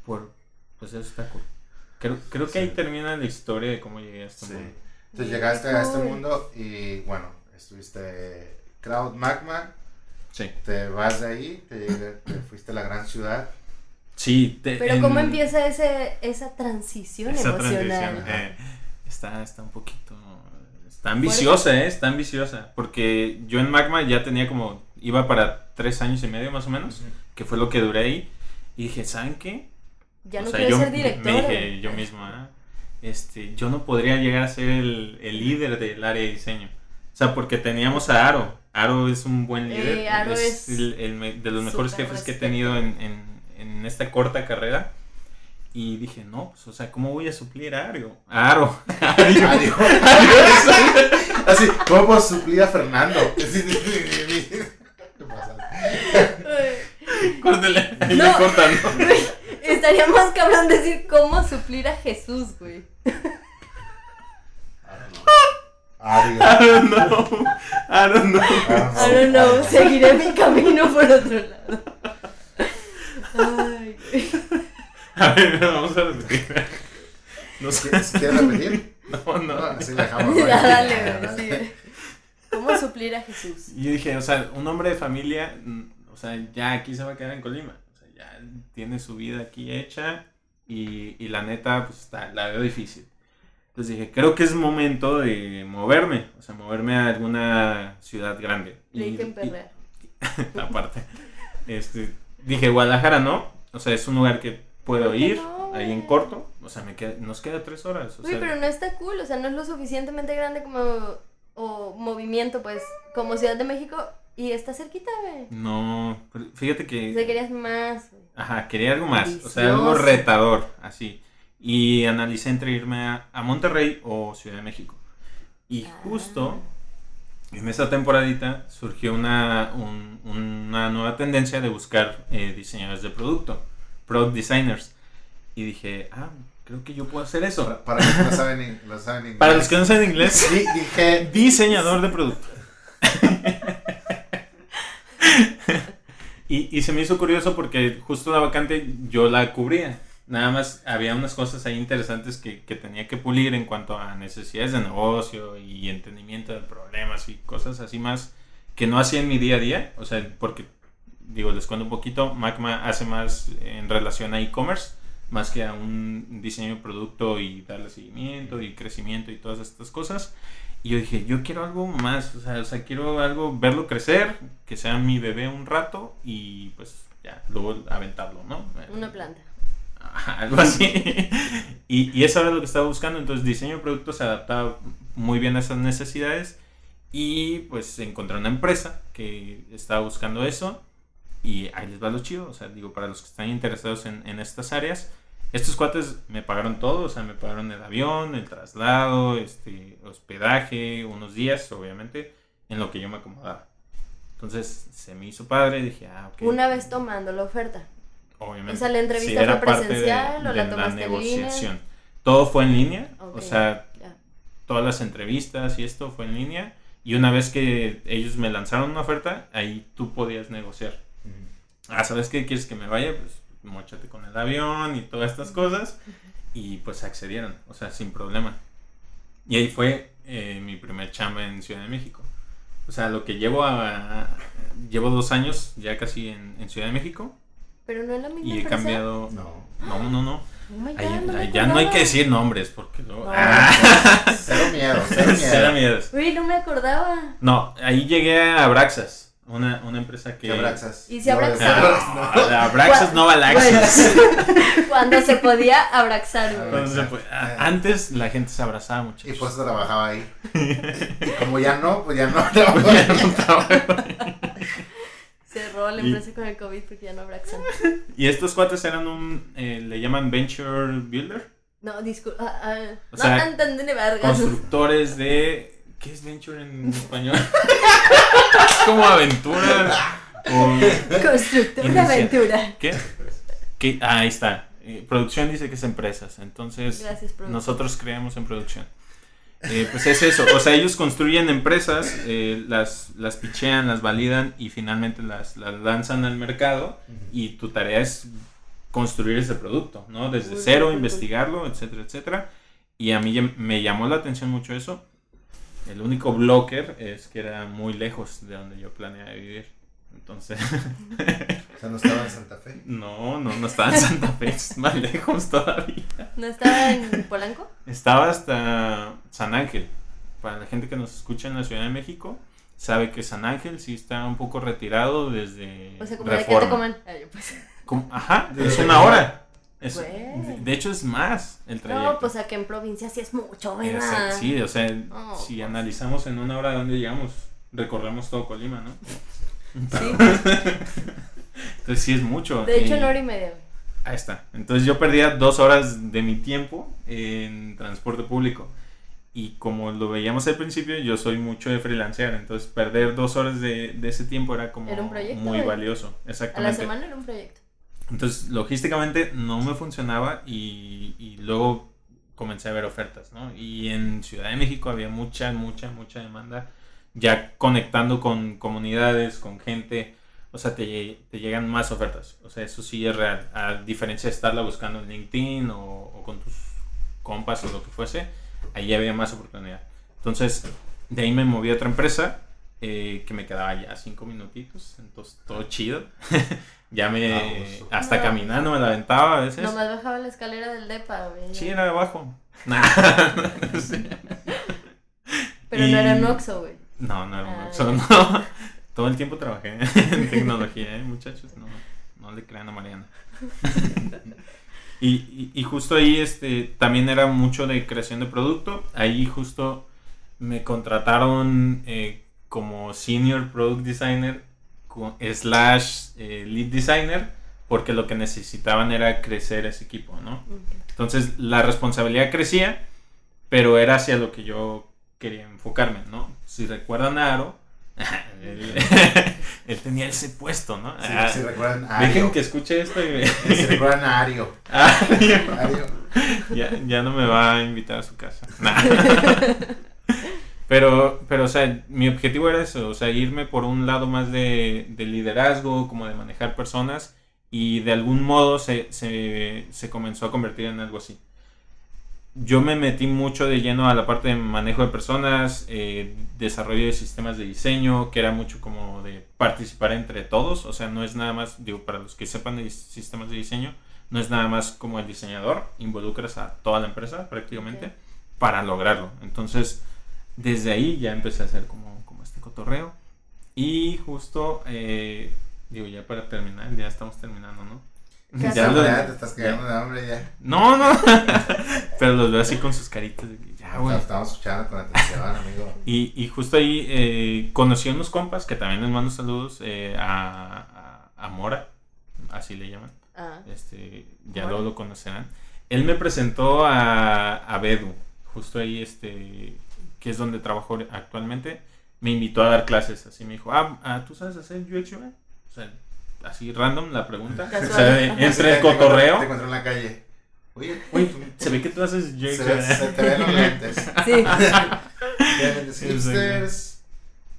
Por, pues eso está cool. Creo, creo que Sí. ahí termina la historia de cómo llegué a este Sí. mundo. Entonces llegaste a este mundo y bueno, estuviste Cloud Magma, Sí. te vas de ahí, te, te fuiste a la gran ciudad. Sí. te- Pero en- ¿cómo empieza ese, esa transición esa emocional? transición? Eh, está, está un poquito... Está ambiciosa, ¿eh? Está ambiciosa. Porque yo en Magma ya tenía como... Iba para tres años y medio más o menos. Que fue lo que duré ahí. Y dije, ¿saben qué? Ya O no sea, quiero yo ser director. me dije yo mismo, ah, este, yo no podría llegar a ser el, el líder del área de diseño. O sea, porque teníamos a Aro. Aro es un buen líder. Eh, Aro es el- el me- de los mejores jefes que he tenido en, en- en esta corta carrera. Y dije, no, pues, o sea, ¿cómo voy a suplir a Aro? A Aro. Ario. Adiós. Así, ¿cómo puedo suplir a Fernando? ¿Qué pasa? Córtale. Ahí No. cortan. ¿no? Estaría más cabrón decir cómo suplir a Jesús, güey. I don't know. I don't know. I don't know, seguiré mi camino por otro lado. Ay, güey. A ver, vamos a repetir. No sé. ¿Quieres repetir? No, No, no. así la dejamos. Ya, dale, güey. ¿Cómo suplir a Jesús? Yo dije, o sea, un hombre de familia, mm, o sea, ya aquí se va a quedar en Colima. Ya tiene su vida aquí hecha y, y la neta, pues está, la veo difícil. Entonces dije, creo que es momento de moverme, o sea, moverme a alguna ciudad grande. Le dije aparte, este, dije, Guadalajara no, o sea, es un lugar que puedo ¿Por qué ir no, ahí en corto, o sea, me queda, nos queda tres horas. O Uy, sea, pero no está cool, o sea, no es lo suficientemente grande como o movimiento, pues, como Ciudad de México, Y está cerquita, güey. No, pero fíjate O sea, que... querías más. güey. Ajá, quería algo más, o sea, algo retador, así. Y analicé entre irme a, a Monterrey o Ciudad de México. Y Ah. justo en esa temporadita surgió una, un- una nueva tendencia de buscar eh, diseñadores de producto, product designers. Y dije, ah, creo que yo puedo hacer eso. Para, para los que no saben, saben inglés. Para los que no saben inglés, Sí, dije. diseñador de producto. y, se me hizo curioso porque justo la vacante yo la cubría. Nada más había unas cosas ahí interesantes que, que tenía que pulir en cuanto a necesidades de negocio y entendimiento de problemas y cosas así más que no hacía en mi día a día. O sea, porque, digo, les cuento un poquito, Magma hace más en relación a e-commerce, más que a un diseño de producto y darle seguimiento y crecimiento y todas estas cosas. Y yo dije, yo quiero algo más, o sea, o sea, quiero algo, verlo crecer, que sea mi bebé un rato y pues ya, luego aventarlo, ¿no? Una planta. Algo así. y, y eso era lo que estaba buscando. Entonces, diseño de producto se adaptaba muy bien a esas necesidades. Y pues encontré una empresa que estaba buscando eso. Y ahí les va lo chido. O sea, digo, para los que están interesados en, en estas áreas, estos cuates me pagaron todo. O sea, me pagaron el avión, el traslado, este, hospedaje, unos días, obviamente, en lo que yo me acomodaba. Entonces se me hizo padre. Dije, ah, ok. Una vez tomando la oferta. Obviamente. O sea, ¿la entrevista Sí, era fue parte de- presencial o la de tomaste en línea? negociación. Todo fue en línea, o sea, ya. todas las entrevistas y esto fue en línea. Y una vez que ellos me lanzaron una oferta, ahí tú podías negociar. Ah, ¿sabes qué? ¿Quieres que me vaya? Pues mochate con el avión y todas estas cosas. Y pues accedieron, o sea, sin problema. Y ahí fue eh, mi primer chamba en Ciudad de México. O sea, lo que llevo a... Llevo dos años ya casi en, en Ciudad de México Pero no es la misma y he empresa. cambiado... No. No, no, no. Oh God, Ahí- no ahí ya no hay que decir nombres porque luego... No. Ah, Cero miedo, cero miedo. cero miedos. Uy, no me acordaba. No, ahí llegué a Abraxas, una, una empresa que... ¿Qué abraxas? ¿Y si abraxas? Ah, Abraxas no Galaxias. Cuando se podía abrazar, güey. Entonces, Exacto. pues, a- antes la gente se abrazaba mucho. Y por eso trabajaba ahí. Y como ya no, pues ya no trabajaba ahí. Cerró la Y- empresa con el COVID porque ya no abrazan. Y estos cuates eran un, eh, le llaman Venture Builder, No, disculpa. ah, ah, O no sea, ni vergas. constructores de... ¿Qué es Venture en español? es como aventura. o- Constructor de aventura. ¿Qué? ¿Qué? Ah, ahí está. Eh, producción dice que es empresas, entonces Gracias, nosotros creemos en producción. Eh, pues es eso, o sea, ellos construyen empresas, eh, las, las pichean, las validan y finalmente las, las lanzan al mercado y tu tarea es construir ese producto, ¿no? Desde cero, investigarlo, etcétera, etcétera. Y a mí me llamó la atención mucho eso. El único blocker es que era muy lejos de donde yo planeaba vivir. Entonces, O sea, no estaba en Santa Fe. no, no, no estaba en Santa Fe, es más lejos todavía. ¿No estaba en Polanco? Estaba hasta San Ángel. Para la gente que nos escucha en la Ciudad de México, sabe que San Ángel sí está un poco retirado desde O sea, como de que te. Ay, pues. Ajá, es una hora. Es- de, hecho, es más el trayecto. No, pues aquí en provincia sí es mucho, ¿verdad? sí, o sea, Oh, si pues. analizamos en una hora de dónde llegamos, recorremos todo Colima, ¿no? Sí. Entonces sí es mucho. De hecho, en hora y media. Ahí está. Entonces yo perdía dos horas de mi tiempo en transporte público. Y como lo veíamos al principio, yo soy mucho de freelancear. Entonces perder dos horas de, de ese tiempo era como Era un proyecto, muy valioso. A la Exactamente. semana era un proyecto. Entonces logísticamente no me funcionaba y, luego comencé a ver ofertas. ¿no? Y en Ciudad de México había mucha, mucha, mucha demanda. Ya conectando con comunidades, con gente. O sea, te, te llegan más ofertas. O sea, eso sí es real. A diferencia de estarla buscando en LinkedIn o, o con tus compas o lo que fuese, ahí había más oportunidad. Entonces, de ahí me moví a otra empresa eh, que me quedaba ya cinco minutitos. Entonces, todo chido. ya me. Vamos. hasta No. caminando me la aventaba a veces. Nomás bajaba la escalera del depa, güey. Sí, era de abajo. Nah, no sé. Pero Y- no era un Oxxo, güey. No, no era un Ah, Oxxo, no. Todo el tiempo trabajé en tecnología, ¿eh, muchachos. No, no le crean a Mariana. Y, y, y justo ahí este, también era mucho de creación de producto. Ahí justo me contrataron eh, como Senior Product Designer slash eh, Lead Designer porque lo que necesitaban era crecer ese equipo, ¿no? Entonces la responsabilidad crecía, pero era hacia lo que yo quería enfocarme, ¿no? Si recuerdan a Aro, él, él tenía ese puesto, ¿no? Sí, Ah, si recuerdan a Dejen Ario. que escuche esto y Si recuerdan a Ario. Ario. ya, ya no me va a invitar a su casa. Nah. Pero, pero, o sea, mi objetivo era eso, o sea, irme por un lado más de, de liderazgo, como de manejar personas, y de algún modo se, se, se comenzó a convertir en algo así. Yo me metí mucho de lleno a la parte de manejo de personas, eh, desarrollo de sistemas de diseño, que era mucho como de participar entre todos, o sea, no es nada más, digo, para los que sepan de sistemas de diseño, no es nada más como el diseñador, involucras a toda la empresa prácticamente Ok. para lograrlo. Entonces, desde ahí ya empecé a hacer como, como este cotorreo. Y justo, eh, digo, ya para terminar, ya estamos terminando, ¿no? Casi. Ya, lo- ya te estás cagando de hambre ya. No, no. Pero los veo así con sus caritas ya, güey. Estamos escuchando con atención, amigo. Y, y justo ahí eh, conocí a unos compas que también les mando saludos eh, a, a, a Mora, así le llaman. Ah, Este, ya luego lo conocerán. Él me presentó a, a Bedu, justo ahí, este, que es donde trabajo actualmente. Me invitó a dar clases, así me dijo, ah, ah, ¿tú sabes hacer UX UI? O sea, así random la pregunta. O sea, entre el cotorreo. Te encuentro en la calle. Oye, Oye, se ve que tú haces UX se, ve- se UI. te ven los lentes. sí. Lentes Sí, hipsters.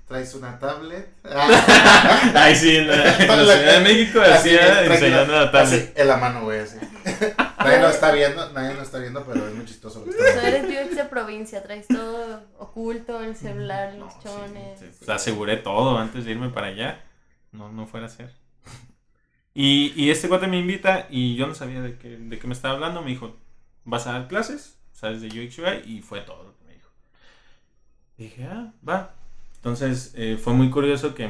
Traes una tablet. Ah. Ay, sí, en la, en la Ciudad de México Así, hacía tranquilo, enseñando la tablet. Así, en la mano, güey, así. Nadie lo está viendo, nadie lo está viendo, pero es muy chistoso lo que está eres de provincia, traes todo oculto, el celular, No, los chones. sí, pues, aseguré todo antes de irme para allá. No, no fuera a ser. Y, y este cuate me invita y yo no sabía de qué, de qué me estaba hablando. Me dijo, ¿vas a dar clases? ¿Sabes de UX? Y fue todo lo que me dijo. dije, ah, va. Entonces eh, fue muy curioso que,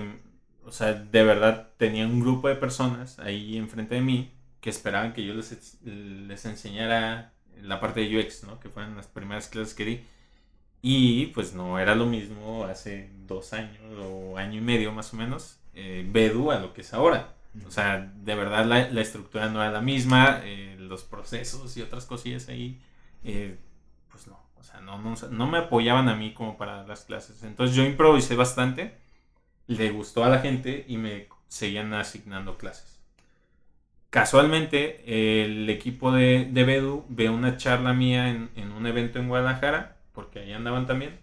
o sea, de verdad tenía un grupo de personas ahí enfrente de mí que esperaban que yo les, les enseñara la parte de UX, ¿no? Que fueron las primeras clases que di. Y pues no era lo mismo hace dos años o año y medio más o menos, eh, Bedu a lo que es ahora. O sea, de verdad la, la estructura no era la misma, eh, los procesos y otras cosillas ahí, eh, pues no, o sea, no, no, no me apoyaban a mí como para las clases. Entonces yo improvisé bastante, le gustó a la gente y me seguían asignando clases. Casualmente, el equipo de, de Bedu ve una charla mía en, en un evento en Guadalajara, porque ahí andaban también,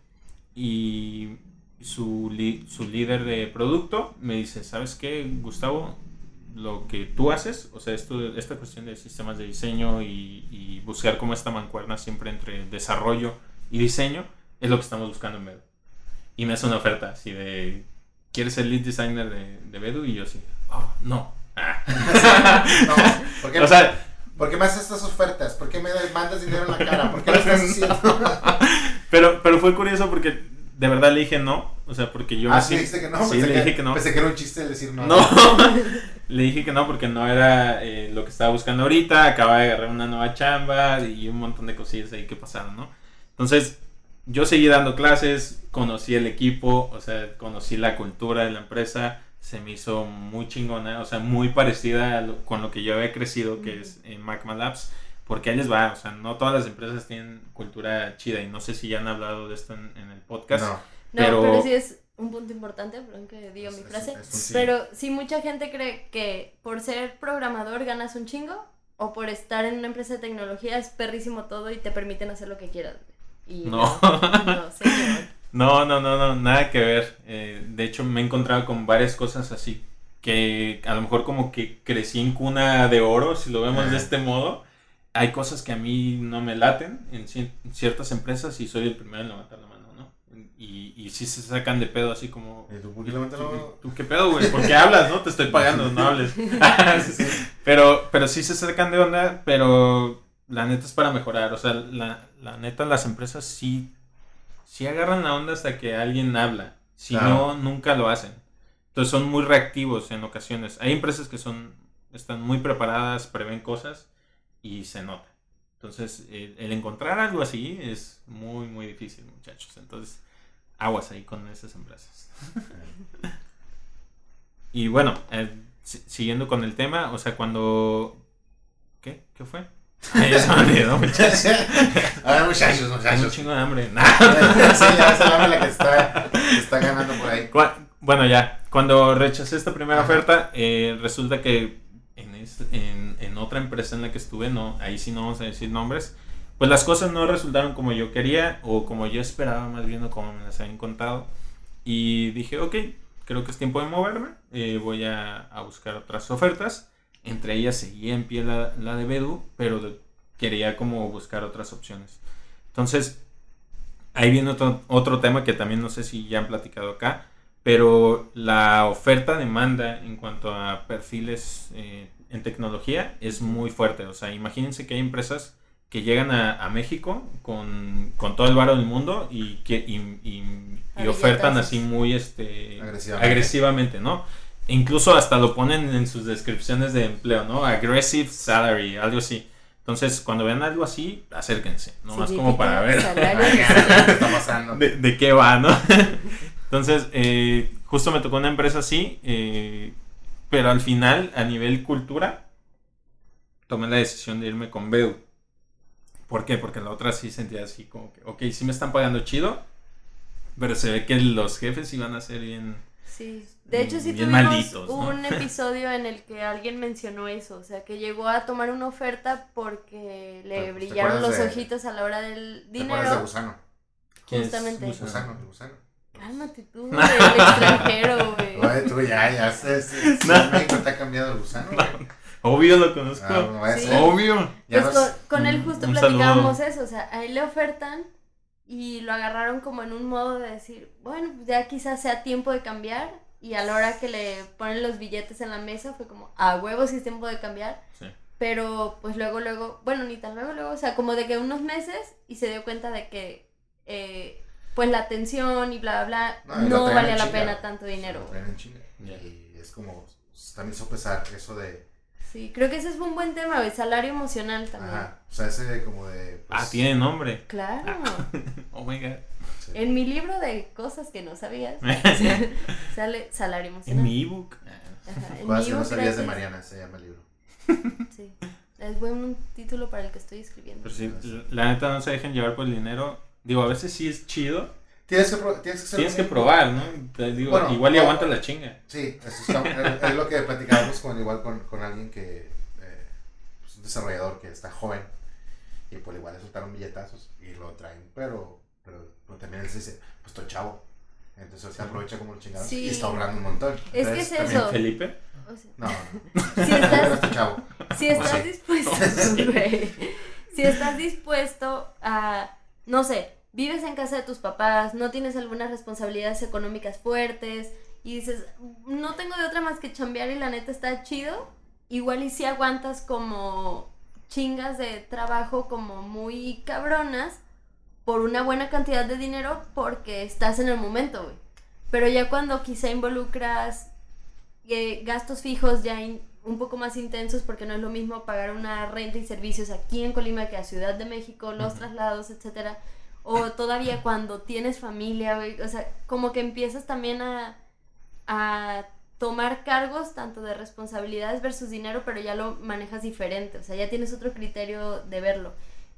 y su, su líder de producto me dice, ¿sabes qué, Gustavo? Lo que tú haces, o sea, esto, esta cuestión de sistemas de diseño y, y buscar como esta mancuerna siempre entre desarrollo y diseño, es lo que estamos buscando en Bedu. Y me hace una oferta así de, ¿quieres ser lead designer de, de Bedu? Y yo así, "Oh, no. No, ¿por qué, o sea, ¿por qué me haces estas ofertas? ¿Por qué me mandas dinero en la cara? ¿Por qué lo estás haciendo? pero, pero fue curioso porque de verdad le dije no. O sea, porque yo ah, sí, dijiste que no. Sí, pensé le dije que no. Pensé que era un chiste el decir no. No, le dije que no porque no era eh, lo que estaba buscando ahorita. Acaba de agarrar una nueva chamba y un montón de cosillas ahí que pasaron, ¿no? Entonces, yo seguí dando clases, conocí el equipo, o sea, conocí la cultura de la empresa. Se me hizo muy chingona, o sea, muy parecida lo- con lo que yo había crecido, que es en Magma Labs. Porque ahí les va, o sea, no todas las empresas tienen cultura chida y no sé si ya han hablado de esto en, en el podcast. No. No, Pero- pero... sí es un punto importante, perdón que mi Es- frase. es un sí. Pero sí, mucha gente cree que por ser programador ganas un chingo o por estar en una empresa de tecnología es perrísimo todo y te permiten hacer lo que quieras. Y No. no. No, no, no, no, nada que ver. Eh, de hecho, me he encontrado con varias cosas así. Que a lo mejor como que crecí en cuna de oro, si lo vemos de este modo. Hay cosas que a mí no me laten en, ci- en ciertas empresas y soy el primero en levantar la mano, ¿no? Y, y sí se sacan de pedo así como... ¿Y tú por qué levantas la mano? ¿Tú, tú qué pedo, güey? ¿Por qué hablas, no? Te estoy pagando, no hables. pero, pero sí se sacan de onda, pero la neta es para mejorar. O sea, la, la neta las empresas sí, sí agarran la onda hasta que alguien habla. Si Claro. no, nunca lo hacen. Entonces son muy reactivos en ocasiones. Hay empresas que son, están muy preparadas, prevén cosas y se nota. Entonces, el, el encontrar algo así es muy, muy difícil, muchachos. Entonces, aguas ahí con esas empresas. y bueno, eh, si- siguiendo con el tema, o sea, cuando... ¿Qué? ¿Qué fue? ya se me olvidó, muchachos. A ver, muchachos, Tengo un muchachos. chingo de hambre. sí, ya es la la que está, que está ganando por ahí. Bueno, ya, cuando rechacé esta primera oferta, eh, resulta que en, otra empresa en la que estuve, no, ahí sí no vamos a decir nombres, pues las cosas no resultaron como yo quería o como yo esperaba, más bien o como me las habían contado. Y dije, ok, creo que es tiempo de moverme, eh, voy a, a buscar otras ofertas. Entre ellas seguía en pie la, la de Bedu, pero quería como buscar otras opciones. Entonces, ahí viene otro, otro tema que también no sé si ya han platicado acá, pero la oferta demanda en cuanto a perfiles eh, en tecnología es muy fuerte. O sea, imagínense que hay empresas que llegan a, a México con, con todo el varo del mundo y, que, y, y- y A ofertan así muy este, Agresivamente. agresivamente, ¿no? Incluso hasta lo ponen en sus descripciones de empleo, ¿no? Aggressive salary, algo así. Entonces, cuando vean algo así, acérquense, nomás como para ver de, de qué va, ¿no? Entonces, eh, justo me tocó una empresa así, eh, pero al final, a nivel cultura, tomé la decisión de irme con Bedu. ¿Por qué? Porque la otra sí sentía así como que, ok, sí me están pagando chido, pero se ve que los jefes iban a ser bien... Sí. De hecho, sí tuvimos malditos, ¿no? un episodio en el que alguien mencionó eso. O sea, que llegó a tomar una oferta porque le ¿te brillaron los de- ojitos a la hora del ¿Te acuerdas de dinero. Gusano? ¿Quién es Justamente. Gusano? Gusano. Cálmate tú, del extranjero, güey. Tú ya, ya sé, en México te ha cambiado el gusano. Obvio lo conozco. Ah, no Sí. Obvio. Pues nos- con, con él un- justo un platicábamos eso, o sea, a él le ofertan y lo agarraron como en un modo de decir, bueno, pues ya quizás sea tiempo de cambiar y a la hora que le ponen los billetes en la mesa fue como, a huevo si es tiempo de cambiar, Sí. pero pues luego, luego, bueno, ni tan luego, luego, o sea, como de que unos meses y se dio cuenta de que eh, pues la atención y bla, bla, No, bla, la no, traen valía en la pena tanto dinero. traen en. Ya. Y es como, también hizo pesar eso de, Sí, creo que ese fue un buen tema, el salario emocional también. ajá, o sea, ese como de, pues, Ah, tiene nombre. Claro. Oh my god. sí. En mi libro de cosas que no sabías, sale salario En emocional. mi ebook. Ajá, en Cosas mi que no sabías de. Mariana, se llama el libro. Sí. Es buen título para el que estoy escribiendo. Pero sí, la neta no se dejen llevar por el dinero. Digo, a veces sí es chido. Tienes que, pro- tienes que Tienes que probar, ¿no? Digo, Bueno, igual y aguanta la chinga. Sí, eso está- es, es lo que platicábamos con, igual con, con alguien que, eh, pues, un desarrollador que está joven y pues igual le soltaron billetazos y lo traen, pero, pero, pero también él se dice, pues estoy chavo. Entonces se aprovecha como el chingado Sí. y está ahorrando un montón. que es eso. Felipe. O sea, No, no, si estás, chavo. si estás sí. dispuesto, güey, si estás dispuesto a, no sé, vives en casa de tus papás, no tienes algunas responsabilidades económicas fuertes y dices, no tengo de otra más que chambear y la neta está chido, igual y si aguantas como chingas de trabajo como muy cabronas por una buena cantidad de dinero porque estás en el momento, güey. Pero ya cuando quizá involucras eh, gastos fijos ya in- un poco más intensos porque no es lo mismo pagar una renta y servicios aquí en Colima que a Ciudad de México, los traslados, etcétera. O todavía cuando tienes familia, o sea, como que empiezas también a, a tomar cargos tanto de responsabilidades versus dinero, pero ya lo manejas diferente, o sea, ya tienes otro criterio de verlo.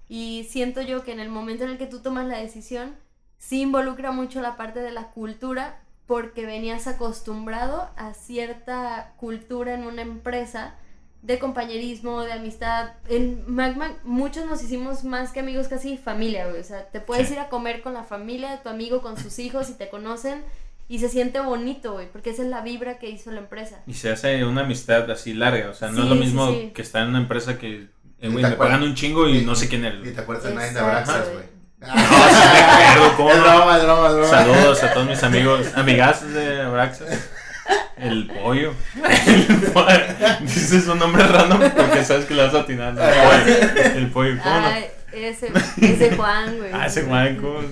Y siento yo que en el momento en el que tú tomas la decisión, sí involucra mucho la parte de la cultura, porque venías acostumbrado a cierta cultura en una empresa de compañerismo, de amistad. En Magma muchos nos hicimos más que amigos, casi familia, güey. O sea, te puedes Sí. ir a comer con la familia de tu amigo, con sus hijos y te conocen y se siente bonito, güey, porque esa es la vibra que hizo la empresa. Y se hace una amistad así larga. O sea, no Sí, es lo mismo sí. que estar en una empresa que, eh, Y güey, te me acuerdas- pagan un chingo y y- no sé quién eres. Y te acuerdas de Nine de Abraxas, güey. No, sí me acuerdo, ¿cómo Es no? broma, es broma, es broma. Saludos a todos mis amigos, amigas de Abraxas. El pollo. Dices un nombre random porque sabes que le vas a atinar. El pollo. El pollo, ¿cómo no? Ese, ese Juan, güey. Ah, ese guanco.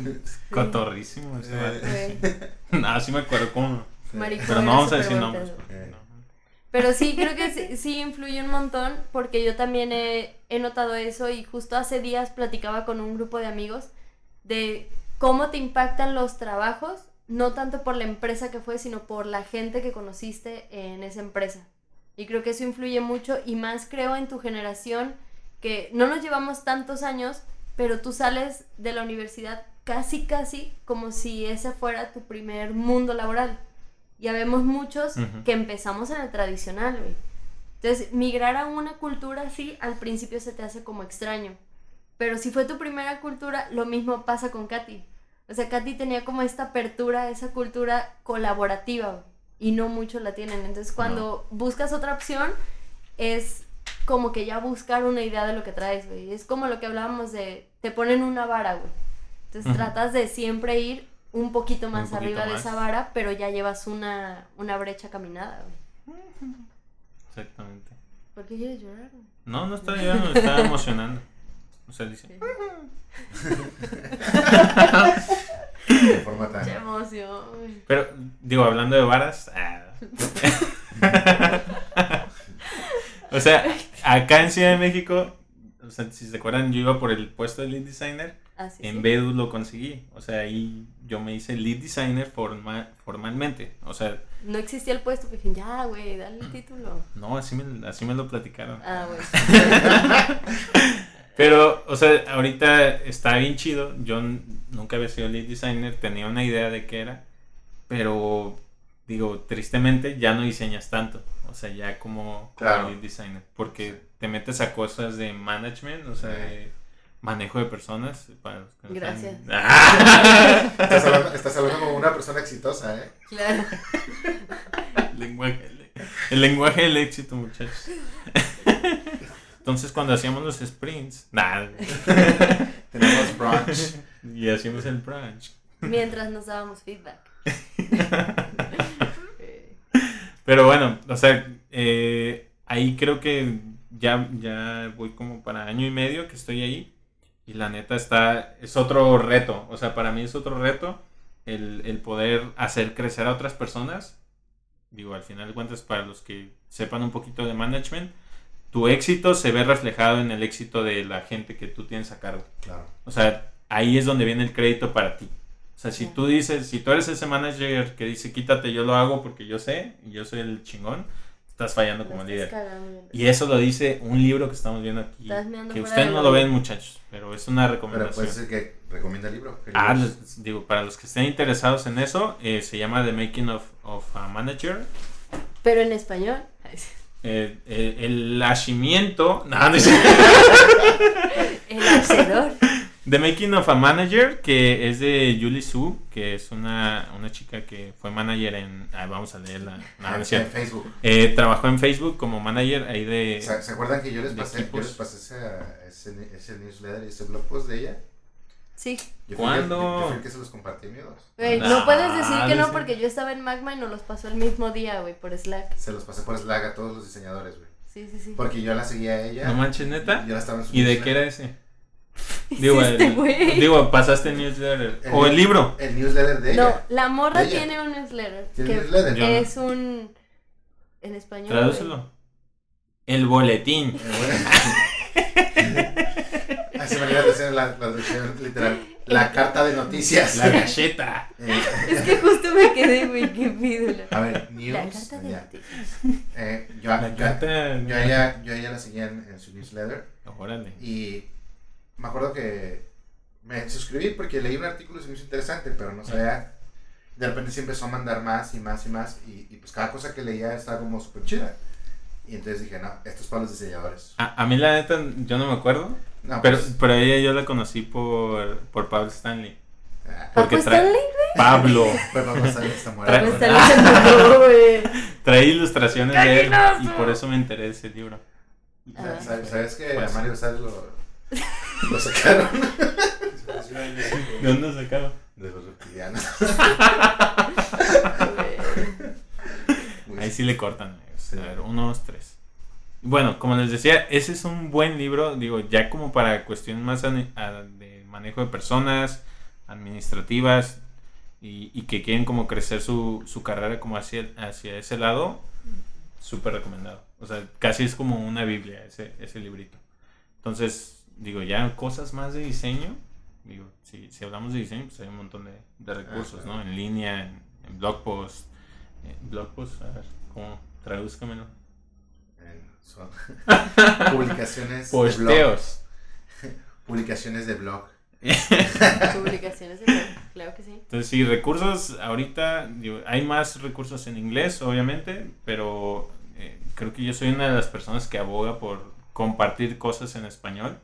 Cotorrísimo ese. No, sí me acuerdo cómo. Maricón, Pero no vamos a decir nombres. no. Pero sí, creo que sí, sí influye un montón porque yo también he, he notado eso y justo hace días platicaba con un grupo de amigos de cómo te impactan los trabajos, no tanto por la empresa que fue, sino por la gente que conociste en esa empresa. Y creo que eso influye mucho y más creo en tu generación que no nos llevamos tantos años, pero tú sales de la universidad casi, casi como si ese fuera tu primer mundo laboral. Ya vemos muchos que empezamos en el tradicional, güey. Entonces, migrar a una cultura así al principio se te hace como extraño. Pero si fue tu primera cultura, lo mismo pasa con Katy. O sea, Katy tenía como esta apertura esa cultura colaborativa y no muchos la tienen. Entonces, cuando buscas otra opción, es como que ya buscar una idea de lo que traes, güey. Es como lo que hablábamos de, te ponen una vara, güey. Entonces, tratas de siempre ir un poquito más poquito arriba de esa vara, pero ya llevas una, una brecha caminada, güey. Exactamente. ¿Por qué quieres llorar? No, no estaba llorando, me estaba emocionando. O sea, dice. De forma tan. Qué emoción. Pero, digo, hablando de varas. ah. o sea, acá en Ciudad de México, o sea, si se acuerdan, yo iba por el puesto de lead designer. Así En sí. Bedu lo conseguí. O sea, ahí yo me hice lead designer forma- formalmente. O sea, No existía el puesto, pues dije, ya, güey, dale el título. no, así me, así me lo platicaron. Ah, güey. Pero, o sea, ahorita está bien chido. Yo n- nunca había sido lead designer, tenía una idea de qué era, pero digo, tristemente ya no diseñas tanto. O sea, ya como, lead designer, porque te metes a cosas de management, o sea, de manejo de personas. Para los que no Gracias. ¡Ah! Estás hablando, estás hablando como una persona exitosa, ¿eh? Claro. El lenguaje, el lenguaje del éxito, muchachos. Entonces, cuando hacíamos los sprints, nada, Tenemos brunch. y hacíamos el brunch. Mientras nos dábamos feedback. Pero bueno, o sea, eh, ahí creo que ya, ya voy como para año y medio que estoy ahí. Y la neta está, es otro reto. O sea, para mí es otro reto el, el poder hacer crecer a otras personas. Digo, al final de cuentas, para los que sepan un poquito de management, tu éxito se ve reflejado en el éxito de la gente que tú tienes a cargo. Claro. O sea, ahí es donde viene el crédito para ti. O sea, si tú dices, si tú eres ese manager que dice, quítate, yo lo hago porque yo sé, y yo soy el chingón, estás fallando la como estás líder. cagando. Y eso lo dice un libro que estamos viendo aquí. Estás meando Que ustedes de no lo ven, muchachos, pero es una Pero recomendación. puede ser que recomienda el libro. ¿Qué Ah, les- digo, para los que estén interesados en eso, eh, se llama The Making of, of a Manager. Pero en español. Eh, eh, el hacimiento. No, no es- El hacedor. The Making of a Manager, que es de Julie Su, que es una, una chica que fue manager en. ah, vamos a leerla. No, en. Facebook. Eh, trabajó en Facebook como manager ahí de. ¿Se, se acuerdan que yo les pasé, yo les pasé ese, ese, ese newsletter y ese blog post de ella? Sí. Yo fui, ¿Cuándo? Yo, yo fui el que se los compartí, amigos. Güey, Nah, no puedes decir que no porque yo estaba en Magma y nos los pasó el mismo día, güey, por Slack. Se los pasé por Slack a todos los diseñadores, güey. Sí, sí, sí. Porque yo la seguía a ella. No manches, neta. Yo la estaba en su ¿Y de qué era ese? Digo, el- digo, pasaste el newsletter. El O el li- libro. El newsletter de No, ella. la morra Ella. tiene un newsletter. ¿Tiene que un newsletter? No. es un. En español. Tradúcelo. El boletín. Así me iba a decir la, la traducción literal. La carta de noticias. La galleta. Eh, Es que justo me quedé, güey, qué pídula. a ver, news. La carta de ya. noticias. Eh, yo, La yo- carta. yo a ella, yo a ella la seguía en, en su newsletter. Órale. Y me acuerdo que me suscribí porque leí un artículo y se me hizo interesante, pero no sabía. De repente se empezó a mandar más y más y más. Y, y pues cada cosa que leía estaba como súper chida. Y entonces dije, no, esto es para los diseñadores. A, a mí la neta, yo no me acuerdo. No, Pero, pues, pero ella yo la conocí por, por Pablo Stanley. ah, Porque ¿Paco trae- Stanley? Pablo. pues. Paco Stanley se murió, güey. Trae ilustraciones de él y por eso me enteré de ese libro. Ah. ¿Sabes, sabes que Pues- a Mario González lo, lo sacaron ¿De dónde sacaba? de los reptilianos? Ahí sí le cortan. A ver, uno, dos, tres. Bueno, como les decía, ese es un buen libro, digo, ya como para cuestiones más de manejo de personas, administrativas, y, y que quieren como crecer su, su carrera como hacia, hacia ese lado, súper recomendado. O sea, casi es como una Biblia ese, ese librito. Entonces, digo, ya cosas más de diseño, digo, si, si hablamos de diseño, pues hay un montón de, de recursos, ¿no? En línea, en, en blog post, en blog post, a ver, ¿cómo? Tradúzcamelo. Son publicaciones de blog. Posteos. Publicaciones de blog. Publicaciones de blog, claro que sí. Entonces, sí, recursos, ahorita digo, hay más recursos en inglés, obviamente, pero eh, creo que yo soy una de las personas que aboga por compartir cosas en español,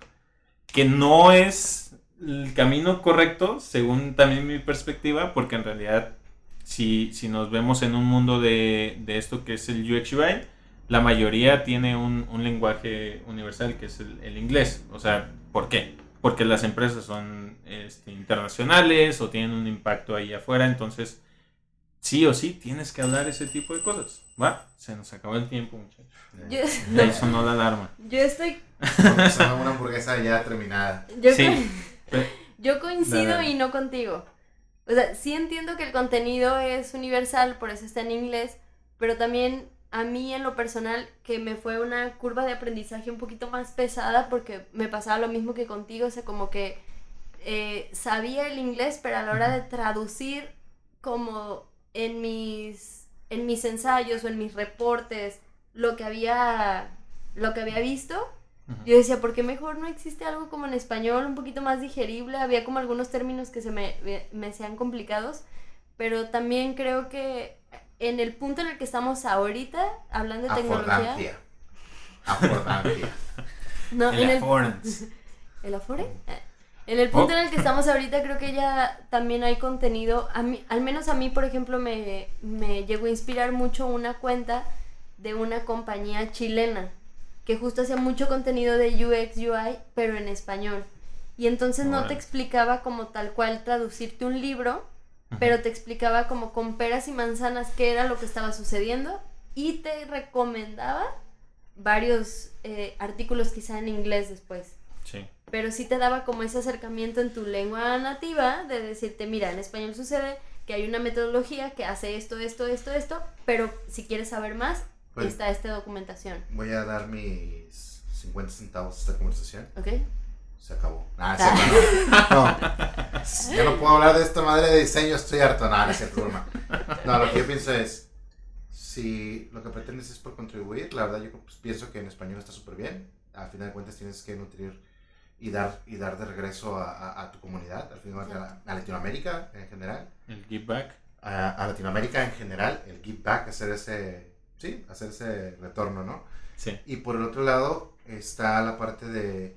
que no es el camino correcto, según también mi perspectiva, porque en realidad, si, si nos vemos en un mundo de, de esto que es el UX UI, la mayoría tiene un, un lenguaje universal que es el, el inglés. O sea, ¿por qué? Porque las empresas son este, internacionales o tienen un impacto ahí afuera, entonces sí o sí tienes que hablar ese tipo de cosas. ¿Va? Se nos acabó el tiempo, muchachos. Yo, Ahí sonó la alarma. yo estoy. Una hamburguesa ya terminada. Yo, Sí. yo coincido dale. y no contigo. O sea, sí entiendo que el contenido es universal, por eso está en inglés, pero también a mí en lo personal que me fue una curva de aprendizaje un poquito más pesada porque me pasaba lo mismo que contigo, o sea, como que eh, sabía el inglés, pero a la hora de traducir como en mis, en mis ensayos o en mis reportes lo que había, lo que había visto, yo decía, ¿por qué mejor no existe algo como en español, un poquito más digerible? Había como algunos términos que se me, me, me hacían complicados, pero también creo que en el punto en el que estamos ahorita, hablando de tecnología... Afordancia. Afordancia. No, El en el, affordance. ¿El Afore? En el punto Oh. en el que estamos ahorita, creo que ya también hay contenido. A mí, al menos a mí, por ejemplo, me, me llegó a inspirar mucho una cuenta de una compañía chilena que justo hacía mucho contenido de UX, UI, pero en español. Y entonces no te explicaba como tal cual traducirte un libro. Pero te explicaba como con peras y manzanas qué era lo que estaba sucediendo y te recomendaba varios eh, artículos quizá en inglés después Sí. pero sí te daba como ese acercamiento en tu lengua nativa de decirte, mira, en español sucede que hay una metodología que hace esto, esto, esto, esto, pero si quieres saber más, Pues- está esta documentación, Voy a dar mis 50 centavos a esta conversación. ¿ok? Se acabó. Ah, es cierto, no. No. Ya no puedo hablar de esta madre de diseño, estoy harto. No, no es cierto, broma. No, lo que yo pienso es, si lo que pretendes es por contribuir, la verdad yo pues, pienso que en español está súper bien. A final de cuentas tienes que nutrir y dar, y dar de regreso a, a- a tu comunidad, al final, a, a Latinoamérica en general. El give back. A, a Latinoamérica en general, el give back, hacer ese, sí, hacer ese retorno, ¿no? Sí. Y por el otro lado está la parte de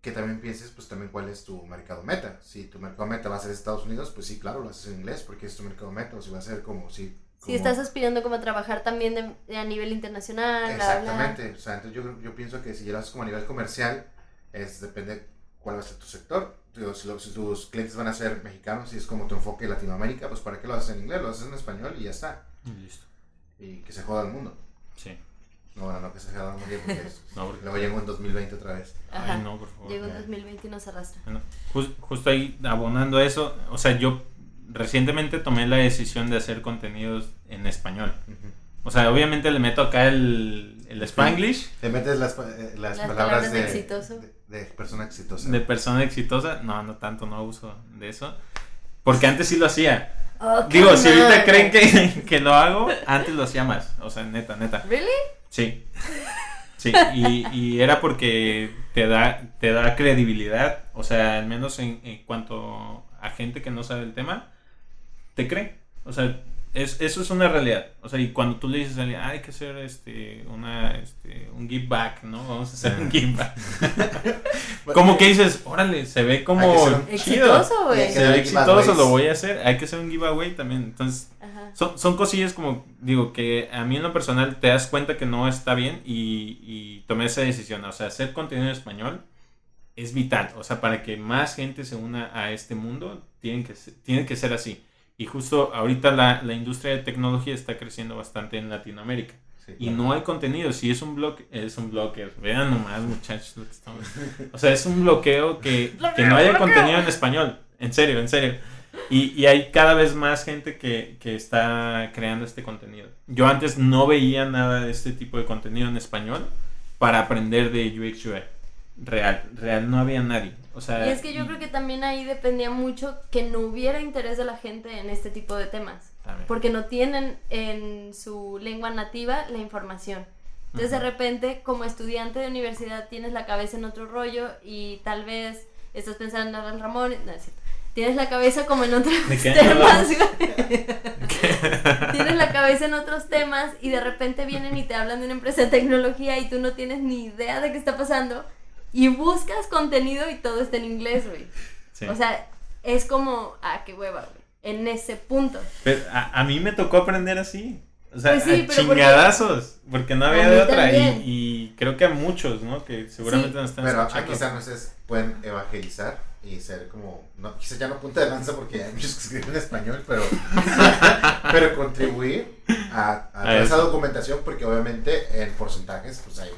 que también pienses, pues también cuál es tu mercado meta. Si tu mercado meta va a ser Estados Unidos, pues sí, claro, lo haces en inglés porque es tu mercado meta. O si va a ser como si... Si estás aspirando como a trabajar también de- de a nivel internacional, bla, bla. Exactamente. O sea, entonces yo, yo pienso que si ya lo haces como a nivel comercial, es depende cuál va a ser tu sector. Digo, si, lo- si tus clientes van a ser mexicanos y es como tu enfoque en Latinoamérica, pues ¿para qué lo haces en inglés? Lo haces en español y ya está. Listo. Y que se joda el mundo. Sí. No, bueno, no que se el mundo porque es- No, porque- luego llego en 2020 otra vez. Ajá. Ay, no, por favor. Llegó en Ya. 2020 y nos arrastra. Bueno, jus- justo ahí, abonando a eso, o sea, yo recientemente tomé la decisión de hacer contenidos en español. O sea, obviamente le meto acá el, el spanglish Te metes las, eh, las, Las palabras palabras de de, exitoso. de, de persona exitosa. de persona exitosa. No, no tanto, no uso de eso. Porque antes sí lo hacía. Oh, Digo, si ahorita creen que, que lo hago, antes lo hacía más. O sea, neta, neta. ¿Really? Sí. Sí, y, y era porque te da, te da credibilidad, o sea, al menos en, en cuanto a gente que no sabe el tema, te cree. O sea, es, eso es una realidad. O sea, y cuando tú le dices a alguien, "Ah, hay que hacer este, una, este, un give back, ¿no? Vamos a hacer un give back. como que dices, órale, se ve como. Exitoso, güey. Se ve exitoso, lo voy a hacer. Hay que hacer un giveaway también. Entonces, Ajá. son, son cosillas como, digo, que a mí en lo personal te das cuenta que no está bien y, y tomé esa decisión. O sea, hacer contenido en español es vital. O sea, para que más gente se una a este mundo, tienen que, que ser así. Y justo ahorita la, la industria de tecnología está creciendo bastante en Latinoamérica. Sí, Y claro. no hay contenido. Si es un blog, es un bloqueo. Vean nomás, muchachos, lo que estamos. O sea, es un bloqueo que, que no haya contenido en español. En serio, en serio. Y, y hay cada vez más gente que, que está creando este contenido. Yo antes no veía nada de este tipo de contenido en español para aprender de UX UI. Real, real, no había nadie. O sea, Y es que yo creo que también ahí dependía mucho que no hubiera interés de la gente en este tipo de temas. También. Porque no tienen en su lengua nativa la información. Entonces de Ujú. repente como estudiante de universidad tienes la cabeza en otro rollo y tal vez estás pensando en Ramón, no es cierto. Tienes la cabeza como en otros ¿De temas. tienes la cabeza en otros temas y de repente vienen y te hablan de una empresa de tecnología y tú no tienes ni idea de qué está pasando y buscas contenido y todo está en inglés, güey. Sí. O sea, es como, ah, qué hueva, güey. En ese punto. Pero a, a mí me tocó aprender así. O sea, Pues sí, a pero porque- chingadazos. Porque no había de otra. Y, y creo que a muchos, ¿no? Que seguramente Sí. nos están Pero escuchando. aquí quizás no pueden evangelizar y ser como, no, quizás ya no punta de lanza porque hay muchos que escriben en español, pero, pero contribuir a, a toda esa documentación porque obviamente en porcentajes pues hay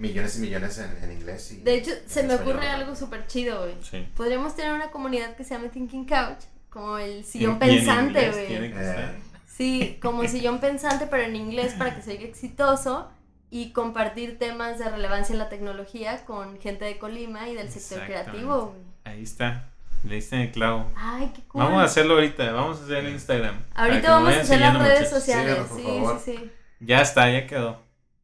millones y millones en, en inglés. Y De hecho, se me español, ocurre ¿no? algo súper chido, güey. Sí. Podríamos tener una comunidad que se llame Thinking Couch, como el sillón pensante, güey. Eh. Sí, como sillón pensante, pero en inglés para que se oiga exitoso y compartir temas de relevancia en la tecnología con gente de Colima y del sector creativo, güey. Ahí está. Le diste en el clavo. Ay, qué cool. Vamos a hacerlo ahorita. Vamos a hacer el Instagram. Ahorita vamos a hacer las redes muchachos. sociales. Sí, sí, sí. Ya está, ya quedó.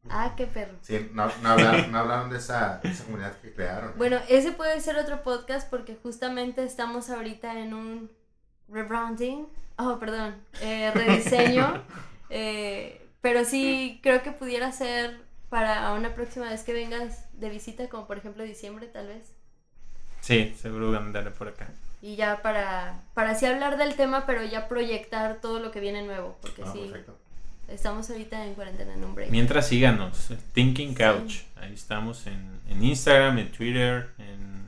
Ah, qué perro. Sí, no, no hablaron, no hablaron de, esa, de esa comunidad que crearon. Bueno, ese puede ser otro podcast porque justamente estamos ahorita en un rebranding. Oh, perdón. eh, rediseño. eh, pero sí, creo que pudiera ser para una próxima vez que vengas de visita, como por ejemplo diciembre, tal vez. Sí, seguro andaré por acá. Y ya para, para así hablar del tema, pero ya proyectar todo lo que viene nuevo. Porque Ah, sí, perfecto. Estamos ahorita en cuarentena en un break. Mientras síganos, Thinking Sí. Couch. Ahí estamos en, en Instagram, en Twitter, en.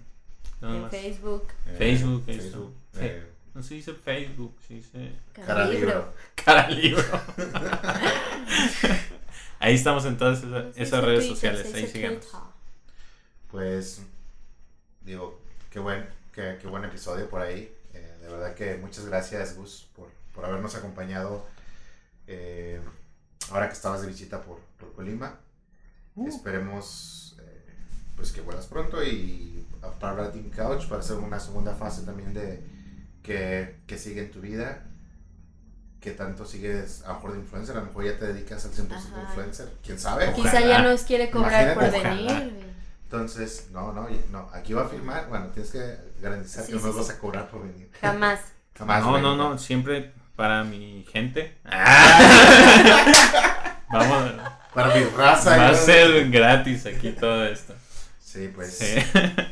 ¿dónde en más? Facebook. Eh, Facebook, Facebook, eh, No se dice Facebook, se dice cara Libro. cara libro. Ahí estamos en todas esas, redes Twitter, sociales, ahí síganos. Twitter. Pues, digo, qué buen, qué, qué buen episodio por ahí. Eh, de verdad que muchas gracias, Gus, por, por habernos acompañado eh, ahora que estabas de visita por, por Colima. Uh. Esperemos eh, pues que vuelas pronto y para hablar de Team Couch, para hacer una segunda fase también de que, que sigue en tu vida. que tanto sigues a lo mejor de influencer? A lo mejor ya te dedicas al 100% Ajá. influencer. ¿Quién sabe? Quizá Ojalá. ya nos quiere cobrar por venir. ojalá. Entonces, no, no, no, aquí va a firmar. Bueno, tienes que garantizar Sí, que no sí, vas a cobrar por venir. Jamás. Jamás. no, no, no, siempre para mi gente. Vamos, Para mi raza. va a ¿no? ser gratis aquí todo esto. Sí, pues. Sí.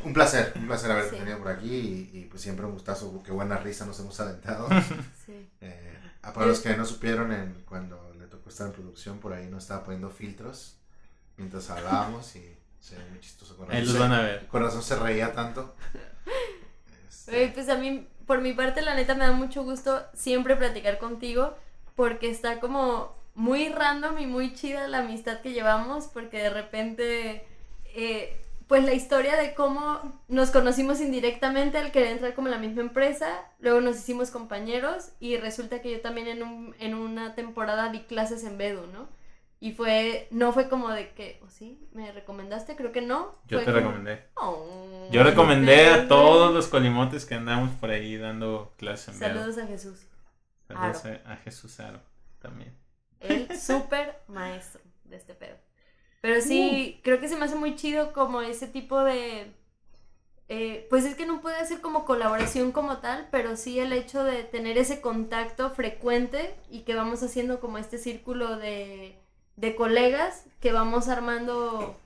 Un placer, un placer haberte Sí. tenido por aquí y, y, pues siempre un gustazo. Qué buena risa nos hemos aventado. Sí. Eh, a para los que no supieron, en, cuando le tocó estar en producción, por ahí nos estaba poniendo filtros mientras hablábamos y se ve muy chistoso. Con Ahí los se- van a ver. Con razón se reía tanto. Este, pues a mí, por mi parte, la neta me da mucho gusto siempre platicar contigo porque está como muy random y muy chida la amistad que llevamos porque de repente, eh, pues la historia de cómo nos conocimos indirectamente al querer entrar como en la misma empresa, luego nos hicimos compañeros y resulta que yo también en, un, en una temporada di clases en Bedu, ¿no? Y fue, no fue como de que, ¿o sí? ¿Me recomendaste? Creo que no. Yo Fue te como, recomendé. "Oh, Yo recomendé a bebé". todos los colimotes que andamos por ahí dando clases. Saludos a Jesús. Saludos a, a Jesús Aro también. El súper maestro de este pedo. Pero sí, creo que se me hace muy chido como ese tipo de... eh, pues es que no puede ser como colaboración como tal, pero sí el hecho de tener ese contacto frecuente y que vamos haciendo como este círculo de, de colegas que vamos armando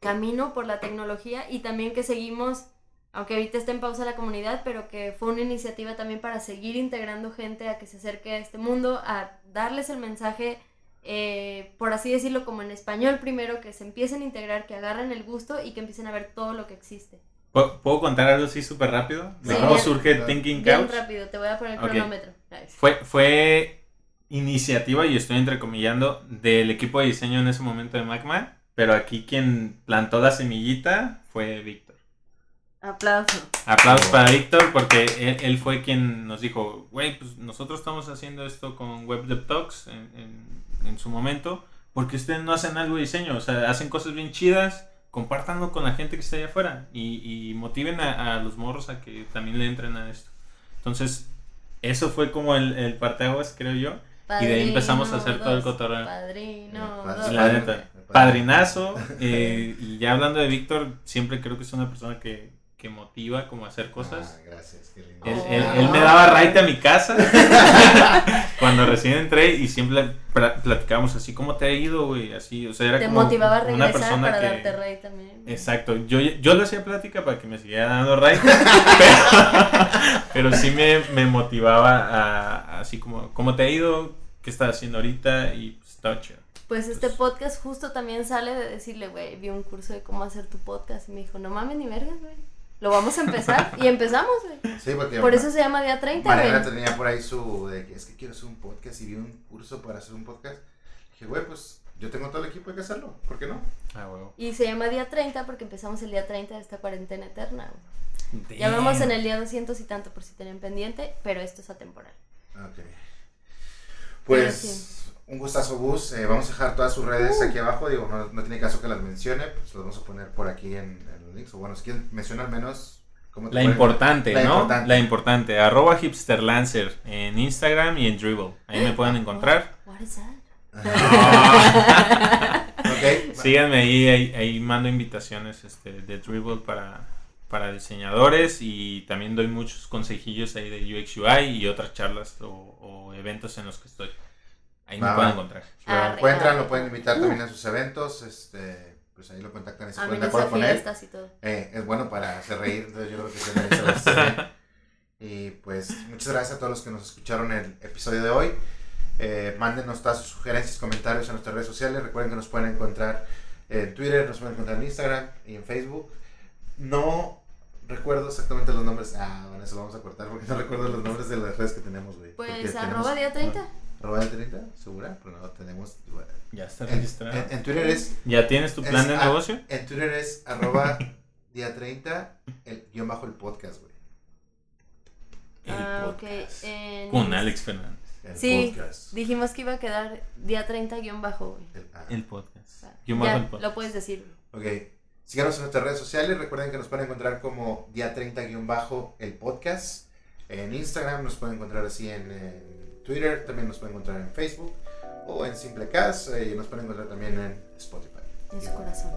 camino por la tecnología y también que seguimos, aunque ahorita está en pausa la comunidad, pero que fue una iniciativa también para seguir integrando gente a que se acerque a este mundo, a darles el mensaje, eh, por así decirlo, como en español primero, que se empiecen a integrar, que agarren el gusto y que empiecen a ver todo lo que existe. ¿Puedo contar algo así súper rápido? ¿De Sí, cómo bien. surge Bien. Thinking Bien Couch? rápido, te voy a poner cronómetro. Ay, Fue, fue iniciativa, y estoy entrecomillando, del equipo de diseño en ese momento de Magma, pero aquí quien plantó la semillita fue Víctor. Aplauso. Aplausos para Víctor porque él, él fue quien nos dijo, güey, pues nosotros estamos haciendo esto con Web Dev Talks en, en- en su momento, porque ustedes no hacen algo de diseño, o sea, hacen cosas bien chidas, compártanlo con la gente que está allá afuera y, y motiven a, a los morros a que también le entren a esto. Entonces, eso fue como el, el parteaguas, creo yo. Y de ahí empezamos a hacer todo el cotorreo. Padrino, Padre- dos. La neta. Padrinazo. eh, y ya hablando de Víctor, siempre creo que es una persona que, que motiva como a hacer cosas. Ah, gracias, qué lindo. Él, Oh. él- él me daba raite a mi casa cuando recién entré y siempre pla- platicábamos así, ¿cómo te ha ido, güey? Así, o sea, era Te como motivaba a una regresar persona para que... darte rey también. Exacto, yo, yo le hacía plática para que me siguiera dando raite, pero, pero sí me, me motivaba a, así como, ¿cómo te ha ido? ¿Qué estás haciendo ahorita? Y pues, estaba chido. Pues este podcast justo también sale de decirle, güey, vi un curso de cómo hacer tu podcast y me dijo, no mames ni vergas, güey. Lo vamos a empezar y empezamos, güey. Sí, porque Por eso se llama Día 30, Mariana güey. tenía por ahí su de que es que quiero hacer un podcast y vi un curso para hacer un podcast. Dije, güey, pues yo tengo todo el equipo, hay que hacerlo. ¿Por qué no? Ah, huevo. Y se llama Día 30 porque empezamos el día 30 de esta cuarentena eterna, güey. Ya vamos en el día 200 y tanto por si tienen pendiente, pero esto es atemporal. Ok. Pues. Un gustazo, Gus. Eh, vamos a dejar todas sus redes aquí abajo. Digo, no, no tiene caso que las mencione, pues las vamos a poner por aquí en, en los links. O bueno, si quieren, menciona al menos cómo te La importante, La ¿no? importante. La importante. Arroba hipsterlancer en Instagram y en Dribble. Ahí me pueden encontrar. What is that? Ok. Síganme ahí, ahí, ahí mando invitaciones este, de Dribble para, para diseñadores y también doy muchos consejillos ahí de UX UI y otras charlas o, o eventos en los que estoy. Ahí me pueden encontrar. Lo Arre, encuentran, lo pueden invitar también a sus eventos. Este, pues ahí lo contactan y se de no acuerdo con él. fiestas y todo. Eh, es bueno para hacer reír, entonces yo creo que sí merece bien. Y pues muchas gracias a todos los que nos escucharon el episodio de hoy. Eh, mándenos todas sus sugerencias, comentarios en nuestras redes sociales. Recuerden que nos pueden encontrar en Twitter, nos pueden encontrar en Instagram y en Facebook. No recuerdo exactamente los nombres. Ah, bueno, eso lo vamos a cortar porque no recuerdo los nombres de las redes que tenemos, güey. Pues tenemos- arroba día 30. Arroba 30, segura, pero no tenemos. bueno, Ya está registrado. en- en Twitter es ¿Ya tienes tu plan es- de negocio? en Twitter es arroba día 30, el guion bajo el podcast, güey. El Ah, ok. podcast. En- Con Alex Fernández. El Sí, podcast. dijimos que iba a quedar día 30 guion bajo, güey. El- ah, El podcast. Ah, ya, bajo el podcast. lo puedes decir. güey. Ok. Síganos en nuestras redes sociales. Recuerden que nos pueden encontrar como día 30 guion bajo el podcast. En Instagram nos pueden encontrar así en, en Twitter. También nos pueden encontrar en Facebook. O en Simplecast. eh, y nos pueden encontrar también en Spotify. En Y su corazón.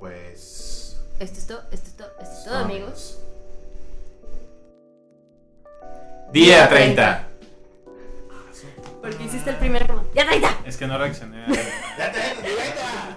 Pues. Esto es todo, esto es todo, esto es todo, amigos. Día 30. Porque hiciste el primer como. ¡Día 30! Es que no reaccioné. ¡Ya 30!